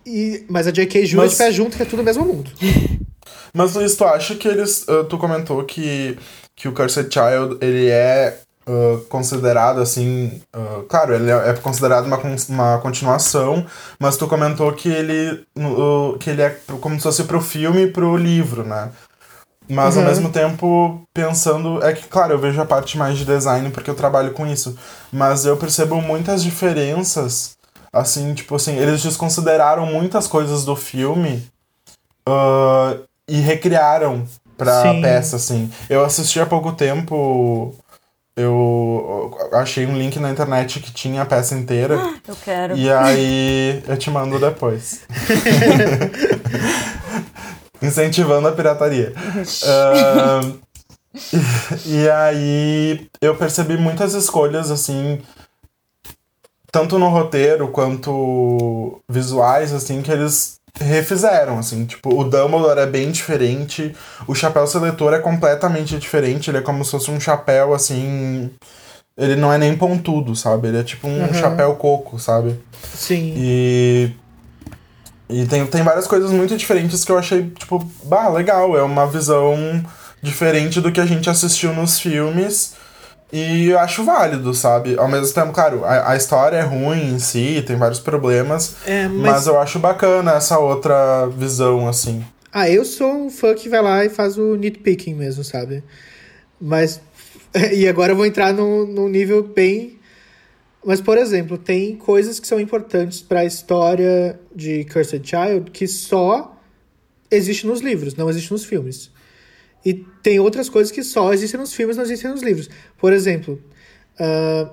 E, mas a J.K. Jr. mas... de pé junto, que é tudo o mesmo mundo. Mas Luiz, tu acha que eles. Uh, tu comentou que, que o Cursed Child ele é uh, considerado assim. Uh, claro, ele é, considerado uma, uma continuação, mas tu comentou que ele, que ele é como se fosse pro filme e pro livro, né? Mas uhum. ao mesmo tempo, pensando. É que, claro, eu vejo a parte mais de design porque eu trabalho com isso. Mas eu percebo muitas diferenças. Assim, tipo assim, eles desconsideraram muitas coisas do filme uh, e recriaram pra Sim. peça, assim. Eu assisti há pouco tempo. Eu achei um link na internet que tinha a peça inteira. eu quero. E aí eu te mando depois. incentivando a pirataria. uh, e, e aí eu percebi muitas escolhas assim, tanto no roteiro quanto visuais, assim, que eles refizeram, assim, tipo, o Dumbledore é bem diferente, o chapéu seletor é completamente diferente, ele é como se fosse um chapéu, assim, ele não é nem pontudo, sabe? Ele é tipo um uhum. chapéu coco, sabe? Sim. E e tem, tem várias coisas muito diferentes que eu achei, tipo, bah, legal. É uma visão diferente do que a gente assistiu nos filmes. E eu acho válido, sabe? Ao mesmo tempo, claro, a, a história é ruim em si, tem vários problemas. É, mas... mas eu acho bacana essa outra visão, assim. Ah, eu sou um fã que vai lá e faz o nitpicking mesmo, sabe? Mas. E agora eu vou entrar num, num nível bem mas, por exemplo, tem coisas que são importantes para a história de Cursed Child que só existe nos livros, não existe nos filmes. E tem outras coisas que só existem nos filmes, não existem nos livros. Por exemplo, uh,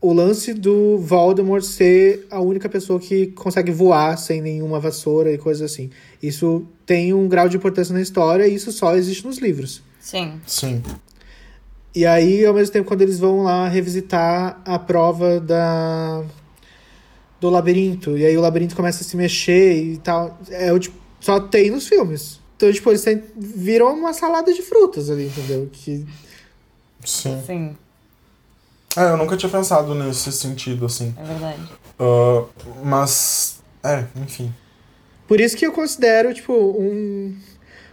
o lance do Voldemort ser a única pessoa que consegue voar sem nenhuma vassoura e coisas assim. Isso tem um grau de importância na história e isso só existe nos livros. Sim. Sim. E aí, ao mesmo tempo, quando eles vão lá revisitar a prova da do labirinto, e aí o labirinto começa a se mexer e tal, é o tipo, só tem nos filmes. Então, tipo, eles viram uma salada de frutas ali, entendeu? Que... Sim. Sim. É, eu nunca tinha pensado nesse sentido, assim. É verdade. Uh, mas, é, enfim. Por isso que eu considero, tipo, um,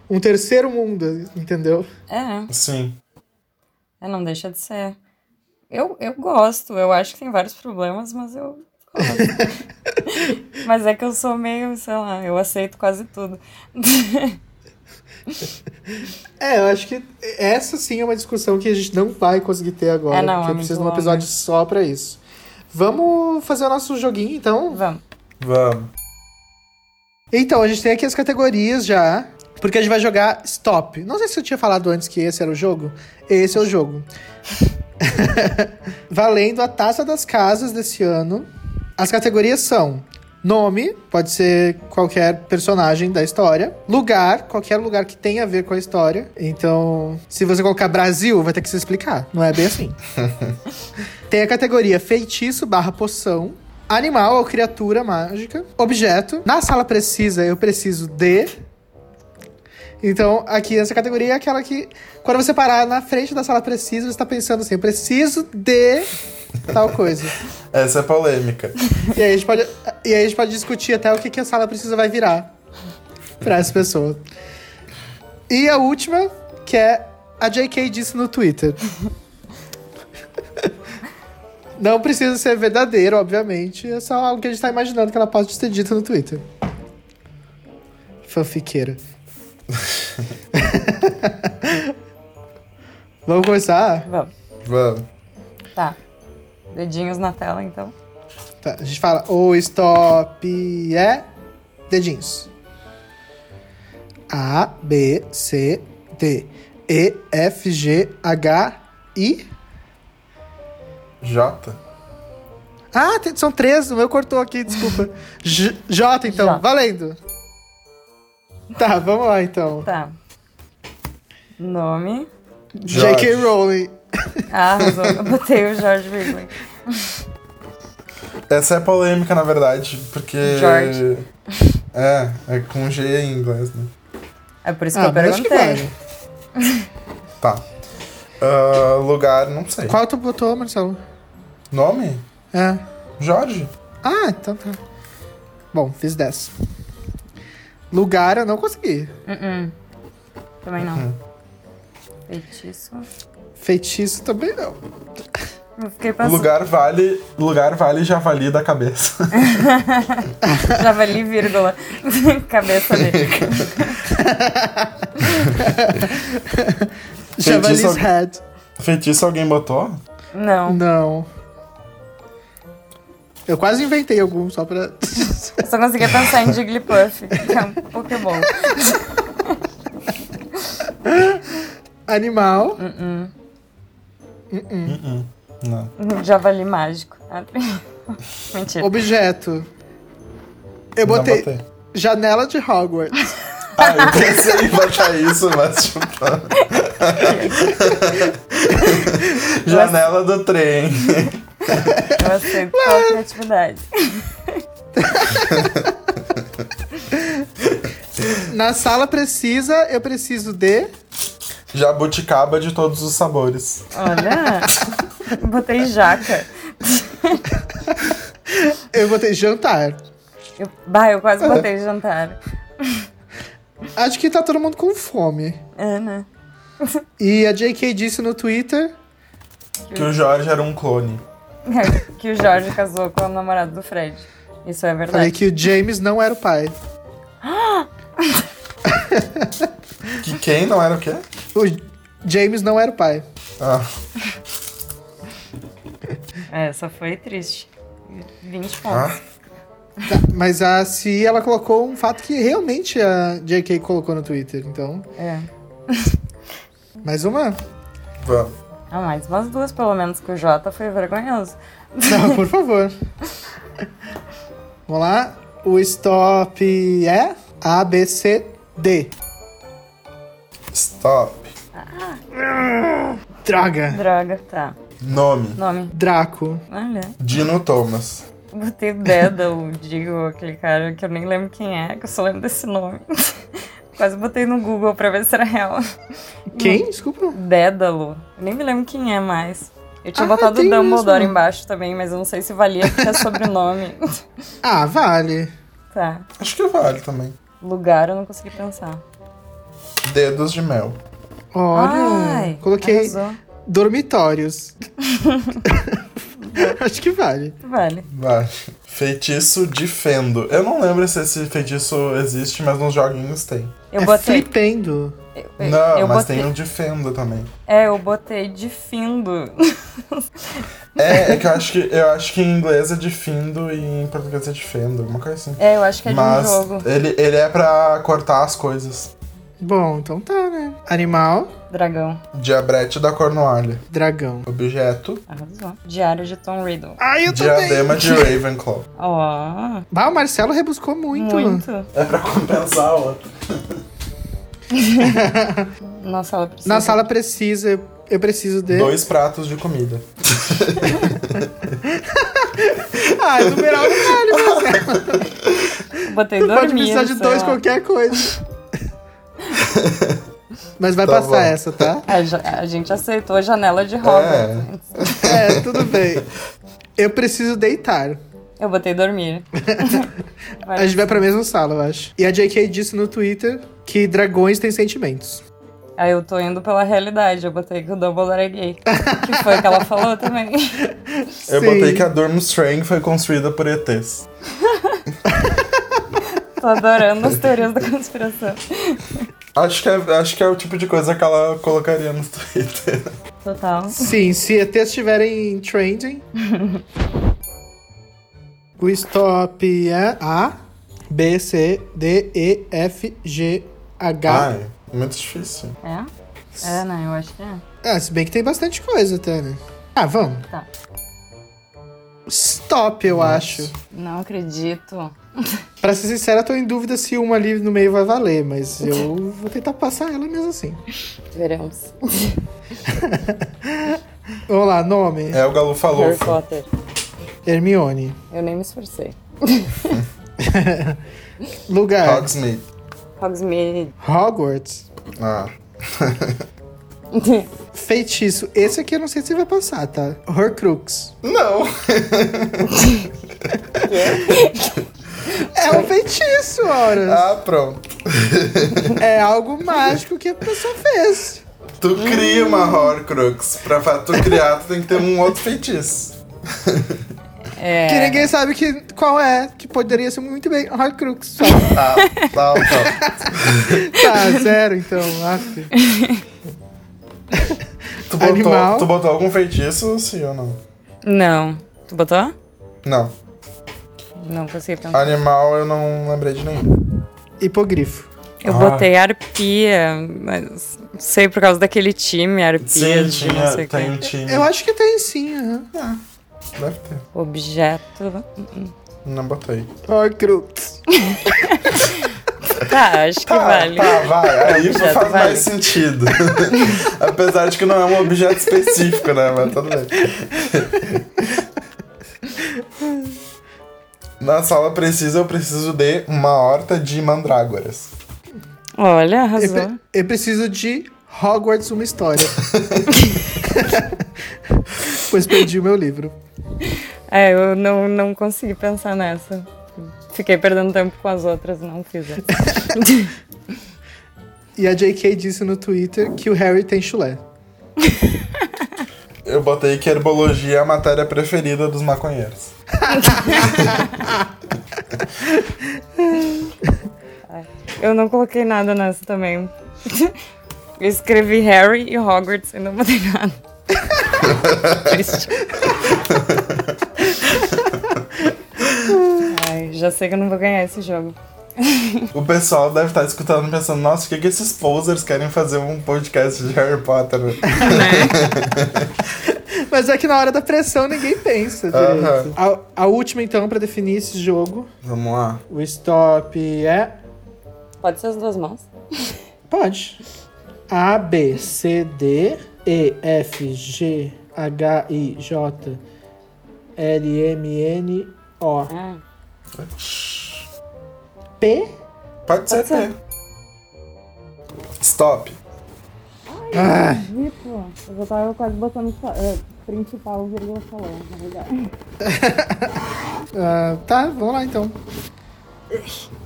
um terceiro mundo, entendeu? É. Sim. É, não deixa de ser. Eu, eu gosto, eu acho que tem vários problemas, mas eu gosto. mas é que eu sou meio, sei lá, eu aceito quase tudo. é, eu acho que essa sim é uma discussão que a gente não vai conseguir ter agora. É, não, porque é precisa de um episódio só pra isso. Vamos fazer o nosso joguinho, então? Vamos. Vamos. Então, a gente tem aqui as categorias já. Porque a gente vai jogar Stop. Não sei se eu tinha falado antes que esse era o jogo. Esse é o jogo. Valendo a taça das casas desse ano. As categorias são Nome, pode ser qualquer personagem da história. Lugar, qualquer lugar que tenha a ver com a história. Então, se você colocar Brasil, vai ter que se explicar. Não é bem assim. Tem a categoria feitiço barra poção. Animal ou criatura mágica. Objeto. Na sala precisa, eu preciso de. Então, aqui essa categoria é aquela que, quando você parar na frente da sala precisa, você está pensando assim: eu preciso de tal coisa. Essa é polêmica. E aí a gente pode, e aí a gente pode discutir até o que, que a sala precisa vai virar pra essa pessoa. E a última, que é a JK disse no Twitter. Não precisa ser verdadeiro, obviamente. É só algo que a gente tá imaginando que ela pode ter dito no Twitter. Fanfiqueira. Vamos começar? Vamos. Vamos. Tá. Dedinhos na tela, então. Tá, a gente fala o stop é dedinhos. A, B, C, D, E, F, G, H, I. J. Ah, tem- são três, o meu cortou aqui, desculpa. J, J então, J. valendo. Tá, vamos lá então. Tá. Nome. J.K. Rowling. Ah, arrasou. Eu botei o George Weasley. Essa é polêmica, na verdade, porque. George. É, é com G em inglês, né? É por isso que Ah, eu que perguntei. vale. Tá. Ah, lugar, não sei. Qual tu botou, Marcelo? Nome? É. Jorge. Ah, então tá. Bom, fiz 10. Lugar eu não consegui. Uh-uh. Também não. Uhum. Feitiço. Feitiço também não. Eu fiquei pensando. Lugar vale. Lugar vale javali da cabeça. Javali, vírgula. Cabeça dele. Javalis Feitiço- Head. Feitiço alguém botou? Não. Não. Eu quase inventei algum só pra. Eu só conseguia pensar em Jigglypuff, que é um Pokémon. Animal. Uh-uh. Uh-uh. Não. Javali mágico. Ah, Mentira. Objeto. Eu Não botei botei. janela de Hogwarts. Ah, eu pensei em botar isso, mas tipo. Janela do trem. Eu aceito toda a criatividade. Na sala precisa, eu preciso de. Jabuticaba de todos os sabores. Olha. Botei jaca. Eu botei jantar. Eu, bah, eu quase botei jantar. Acho que tá todo mundo com fome. É, né? E a JK disse no Twitter. Que o Jorge era um clone. que o Jorge casou com o namorado do Fred. Isso é Falei verdade. que o James não era o pai. Que quem não era o quê? O James não era o pai. Ah, É, só foi triste. 20 pontos. ah. Tá, mas a Si, ela colocou um fato que realmente a JK colocou no Twitter. Então, É. mais uma? Vamos. Ah, mais umas duas, pelo menos, que o Jota foi vergonhoso. Não, por favor. Vamos lá. O stop é A, B, C, D. Stop. Droga. Droga, tá. Nome. Nome. Draco. Olha. Dino Thomas. Botei Dédalo, digo, aquele cara que eu nem lembro quem é, que eu só lembro desse nome. Quase botei no Google pra ver se era real. Quem? Desculpa. Dédalo. Eu nem me lembro quem é mais. Eu tinha Ah, botado Dumbledore mesmo. embaixo também, mas eu não sei se valia porque é sobrenome. Ah, vale. tá. Acho que vale também. Lugar eu não consegui pensar. Dedos de mel. Olha. Ai, coloquei arrasou. dormitórios. Acho que vale. Vale. Vai. Feitiço de fendo. Eu não lembro se esse feitiço existe, mas nos joguinhos tem. Eu é botei. flipendo. Eu, eu- Não, eu mas botei, tem um de fendo também. É, eu botei de findo. É, é que eu acho que eu acho que em inglês é de findo e em português é de fendo, uma coisa assim. É, eu acho que é de mas um jogo. ele, ele é pra cortar as coisas. Bom, então tá, né? Animal, Dragão. Diabrete da Cornualha. dragão. Objeto. Arrasou. Diário de Tom Riddle. Ai, eu também. Diadema de Ravenclaw. Ó, Bah, o Marcelo rebuscou muito. muito. É pra compensar a outra. Na sala precisa. Na sala precisa, eu preciso de. Dois pratos de comida. Ah, numeral não vale, Marcelo. Botei dormir. pode precisar de dois lá. qualquer coisa. Mas vai Tá passar bom. essa, tá? A, ja- a gente aceitou a janela de Hogwarts. É. É, tudo bem. Eu preciso deitar. Eu botei dormir. A gente vai pra mesma sala, eu acho. E a JK disse no Twitter que dragões têm sentimentos. Aí eu tô indo pela realidade. Eu botei que o Dumbledore é gay. que foi o que ela falou também. Eu Sim. botei que a Durmstrang foi construída por ETs. Tô adorando as teorias da conspiração. Acho que, é, acho que é o tipo de coisa que ela colocaria no Twitter. Total. Sim, se ETs estiverem trending. o stop é A, B, C, D, E, F, G, H. Ai, muito difícil. É? É, né? Eu acho que é. Ah, se bem que tem bastante coisa até, né? Ah, vamos. Tá. Stop, eu acho. Não acredito. Pra ser sincero, eu tô em dúvida se uma ali no meio vai valer, mas eu vou tentar passar ela mesmo assim. Veremos. Vamos lá, nome: É o Galo falou. Harry Potter. Hermione. Eu nem me esforcei. Lugar: Hogsmeade. Hogsmeade. Hogwarts. Ah. Feitiço: esse aqui eu não sei se vai passar, tá? Horcrux. Não! É um feitiço, ora. Ah, pronto. É algo mágico que a pessoa fez. Tu cria uma Horcrux. Pra tu criar, tu tem que ter um outro feitiço. É. Que ninguém sabe que, qual é, que poderia ser muito bem Horcrux. Só. Ah, tá, tá. Tá, zero então. af. Tu botou, Animal. tu botou algum feitiço, sim ou não? Não. Tu botou? Não. Não consegui pensar. Animal eu não lembrei de nenhum. Hipogrifo. Eu Ah. botei arpia, mas não sei por causa daquele time, arpia Sim, de não tinha, sei o tem um time. Eu acho que tem sim, aham. Deve ter. Objeto. Não botei. Horcrux. Tá, acho que Tá, vale. tá, vai. Aí Objeto faz vale. mais sentido. Apesar de que não é um objeto específico, né? Mas tudo bem. Na sala precisa, eu preciso de uma horta de mandrágoras. Olha, Eu, arrasou. pre- eu preciso de Hogwarts Uma História. pois perdi o meu livro. É, eu não, não consegui pensar nessa. Fiquei perdendo tempo com as outras, não fiz essa. E a JK disse no Twitter que o Harry tem chulé. Eu botei que herbologia é a matéria preferida dos maconheiros. Eu não coloquei nada nessa também. Eu escrevi Harry e Hogwarts e não botei nada. Triste. Ai, já sei que eu não vou ganhar esse jogo. O pessoal deve estar escutando pensando, nossa, o que, que esses posers querem fazer um podcast de Harry Potter? Mas é que na hora da pressão ninguém pensa direito. A, a última, então, pra definir esse jogo. Vamos lá. O stop é. Pode ser as duas mãos? Pode. A, B, C, D, E, F, G, H, I, J, L, M, N, O, Ah, P. Pode ser P. Stop. Ah, Vitor, eu já tava quase botando uh, principal vírgula falando, na verdade. ah, tá, vamos lá então.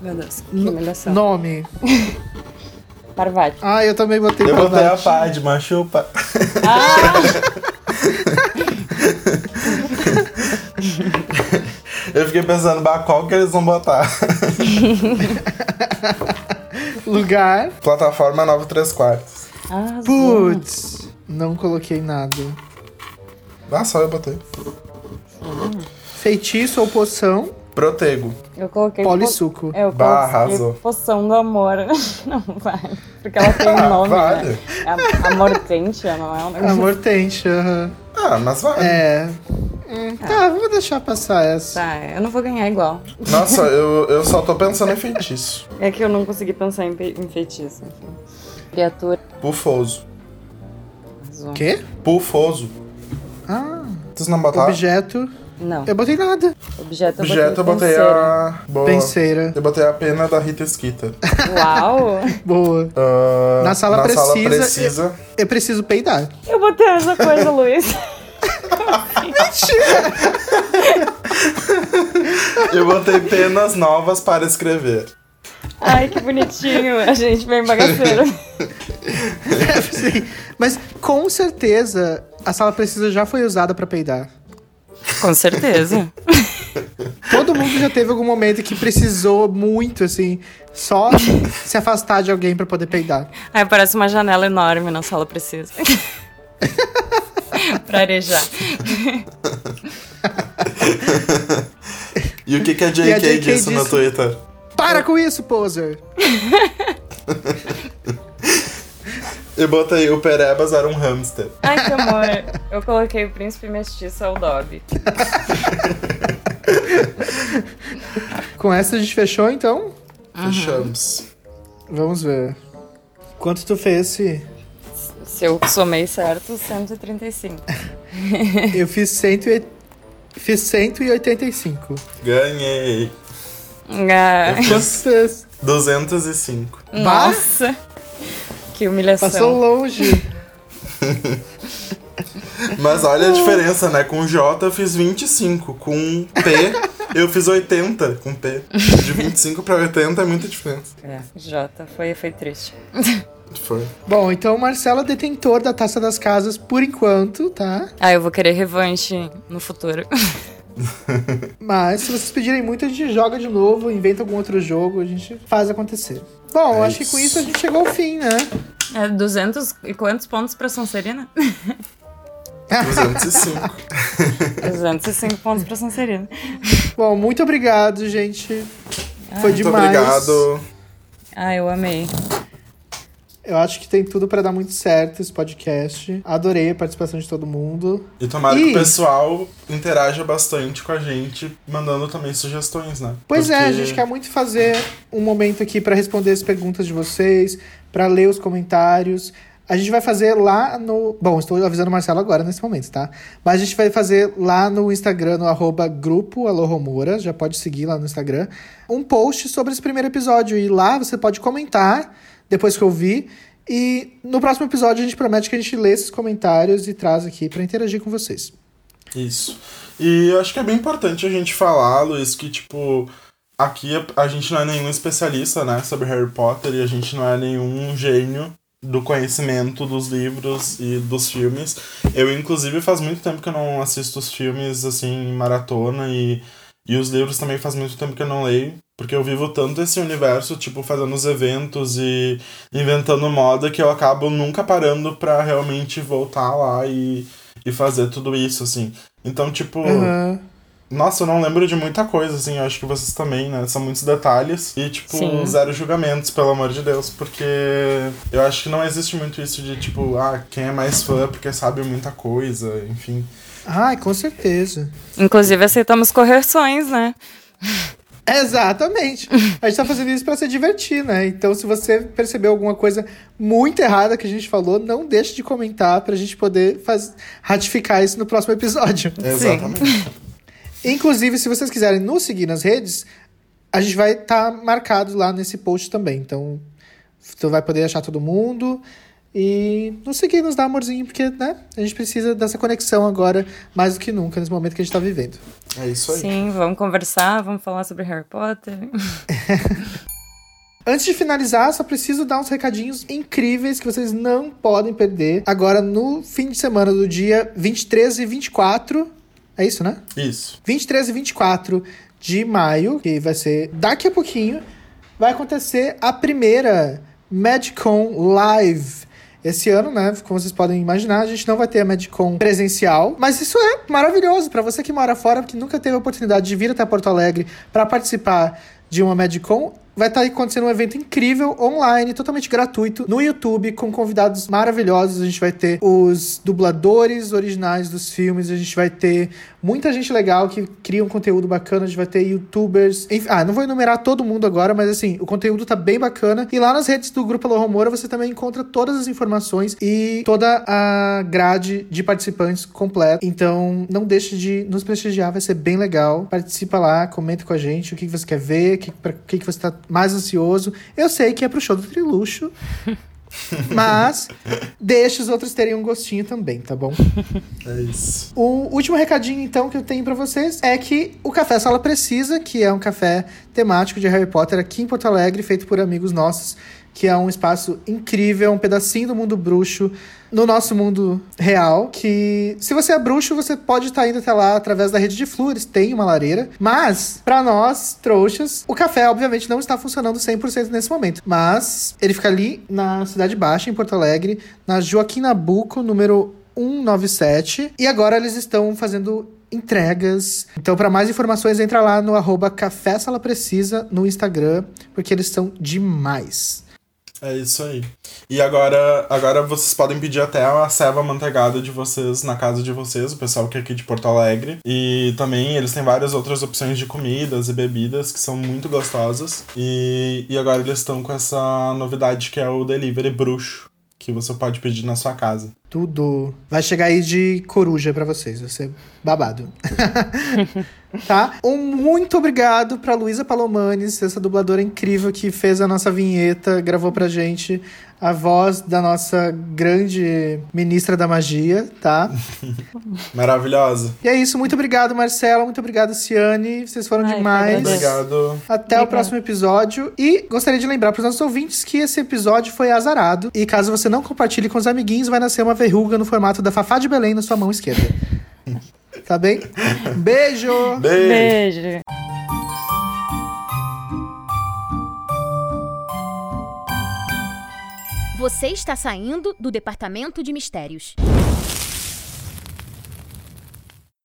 Meu Deus, que humilhação. Nome. Parvati. Ah, eu também botei Eu botei a. Padma, chupa. Eu fiquei pensando, bah, qual que eles vão botar? Lugar. Plataforma 9 3 quartos. Ah, Putz. Não coloquei nada. Ah, só eu botei. Feitiço ou poção. Protego. eu coloquei... Polissuco. po- Eu Bah, arrasou. poção do amor. Não vai. Porque ela tem um nome, vale. né? A- Amortentia, não é um negócio Amor tente, aham. Ah, mas vai. É. Hum, tá, vamos deixar passar essa. Tá, eu não vou ganhar igual. Nossa, eu, eu só tô pensando em feitiço. É que eu não consegui pensar em, em feitiço, enfim. Criatura. Pufoso. azul. Quê? Pufoso. Ah, Vocês não botaram? objeto. Não, Eu botei nada. objeto eu Objeto eu botei penseira. a. Boa. Penseira. Eu botei a pena da Rita Skeeter. Uau! Boa. Ah, Na sala na precisa- Sala precisa. Eu preciso peidar. Eu botei a mesma coisa, Luiz. Eu botei penas novas para escrever. Ai, que bonitinho. A gente bem bagaceiro. Sim. Mas com certeza a sala precisa já foi usada pra peidar. Com certeza. Todo mundo já teve algum momento que precisou muito, assim, só se afastar de alguém pra poder peidar. Aí parece uma janela enorme na sala precisa. pra arejar. E o que, que a JK, a JK disse no disse- Twitter? Para com isso, poser! Eu botei o Perebas era um hamster. Ai, que amor. Eu coloquei o príncipe mestiço ao Dobby. Com essa a gente fechou, então? Fechamos. Vamos ver. Quanto tu fez, Se? Se eu somei certo, 135. Eu fiz, cento e... fiz 185. Ganhei. Ah, tu fez? 205. nossa! Que humilhação. Passou longe. Mas olha a diferença, né? Com J eu fiz 25. Com P eu fiz 80 com P. De 25 pra 80 é muita diferença. É, Jota, foi, foi triste. Foi. Bom, então o Marcelo é detentor da Taça das Casas por enquanto, tá? Ah, eu vou querer revanche no futuro. Mas se vocês pedirem muito, a gente joga de novo, inventa algum outro jogo, a gente faz acontecer. Bom, É acho que com isso. a gente chegou ao fim, né? É 200 e quantos pontos pra Sonserina? 205. 205 pontos pra Sonserina. Bom, muito obrigado, gente. Foi Muito demais. obrigado. Ah, eu amei. Eu acho que tem tudo pra dar muito certo esse podcast. Adorei a participação de todo mundo. E tomara que Ih. o pessoal interaja bastante com a gente, mandando também sugestões, né? Pois é, a Porque- gente quer muito fazer um momento aqui pra responder as perguntas de vocês, pra ler os comentários. A gente vai fazer lá no. Bom, estou avisando o Marcelo agora nesse momento, tá? Mas a gente vai fazer lá no Instagram, no arroba grupo Alô Romora, já pode seguir lá no Instagram, um post sobre esse primeiro episódio. E lá você pode comentar depois que eu vi. E no próximo episódio a gente promete que a gente lê esses comentários e traz aqui pra interagir com vocês. Isso. E acho que é bem importante a gente falar, Luiz, que, tipo, aqui a, a gente não é nenhum especialista, né, sobre Harry Potter e a gente não é nenhum gênio do conhecimento dos livros e dos filmes. Eu, inclusive, faz muito tempo que eu não assisto os filmes, assim, em maratona e, e os livros também faz muito tempo que eu não leio. Porque eu vivo tanto esse universo, tipo, fazendo os eventos e inventando moda que eu acabo nunca parando pra realmente voltar lá e, e fazer tudo isso, assim. Então, tipo, Aham. nossa, eu não lembro de muita coisa, assim, eu acho que vocês também, né? São muitos detalhes e, tipo, Sim. zero julgamentos, pelo amor de Deus, porque eu acho que não existe muito isso de, tipo, ah, quem é mais fã porque sabe muita coisa, enfim. Ai, com certeza. Inclusive, aceitamos correções, né? Exatamente. A gente tá fazendo isso pra se divertir, né? Então, se você percebeu alguma coisa muito errada que a gente falou, não deixe de comentar pra gente poder faz... ratificar isso no próximo episódio. Exatamente. Inclusive, se vocês quiserem nos seguir nas redes, a gente vai estar marcado lá nesse post também. Então, tu vai poder achar todo mundo e nos seguir, nos dar amorzinho, porque, né? A gente precisa dessa conexão agora mais do que nunca, nesse momento que a gente tá vivendo. É isso aí. Sim, vamos conversar, vamos falar sobre Harry Potter. Antes de finalizar, só preciso dar uns recadinhos incríveis que vocês não podem perder. Agora, no fim de semana do dia 23 e 24. É isso, né? Isso. 23 e 24 de maio, que vai ser daqui a pouquinho, vai acontecer a primeira MadCon Live. Esse ano, né, como vocês podem imaginar, a gente não vai ter a MadCon presencial, mas isso é maravilhoso para você que mora fora, que nunca teve a oportunidade de vir até Porto Alegre para participar de uma MadCon. Vai estar acontecendo um evento incrível, online, totalmente gratuito, no YouTube, com convidados maravilhosos. A gente vai ter os dubladores originais dos filmes, a gente vai ter muita gente legal que cria um conteúdo bacana, a gente vai ter youtubers. Enfim, ah, não vou enumerar todo mundo agora, mas assim, o conteúdo tá bem bacana. E lá nas redes do Grupo Alô você também encontra todas as informações e toda a grade de participantes completa. Então, não deixe de nos prestigiar, vai ser bem legal. Participa lá, comenta com a gente o que você quer ver, o que, que, que você tá mais ansioso. Eu sei que é pro show do Triluxo. Mas deixa os outros terem um gostinho também, tá bom? É isso. O último recadinho, então, que eu tenho para vocês é que o Café Sala Precisa, que é um café temático de Harry Potter aqui em Porto Alegre, feito por amigos nossos, que é um espaço incrível, um pedacinho do mundo bruxo no nosso mundo real, que se você é bruxo, você pode estar indo até lá através da rede de flores, tem uma lareira, mas para nós, trouxas, o café obviamente não está funcionando 100% nesse momento, mas ele fica ali na Cidade Baixa, em Porto Alegre, na Joaquim Nabuco, número 197, e agora eles estão fazendo entregas. Então, para mais informações, entra lá no arroba Café Sala Precisa no Instagram, porque eles são demais. É isso aí. E agora, agora vocês podem pedir até a ceva manteigada de vocês na casa de vocês, o pessoal que é aqui de Porto Alegre. E também eles têm várias outras opções de comidas e bebidas que são muito gostosas. E, e agora eles estão com essa novidade que é o delivery bruxo, que você pode pedir na sua casa. Tudo. Vai chegar aí de coruja para vocês, vai ser babado. tá? Um muito obrigado pra Luísa Palomanes, essa dubladora incrível que fez a nossa vinheta, gravou pra gente a voz da nossa grande ministra da magia, tá? Maravilhosa. E é isso, muito obrigado, Marcela, muito obrigado, Ciane, vocês foram Ai, demais. Obrigado. Até o próximo episódio. E gostaria de lembrar para os nossos ouvintes que esse episódio foi azarado. E caso você não compartilhe com os amiguinhos, vai nascer uma verruga no formato da Fafá de Belém na sua mão esquerda. tá bem? Beijo! Beijo. Beijo. Você está saindo do departamento de mistérios.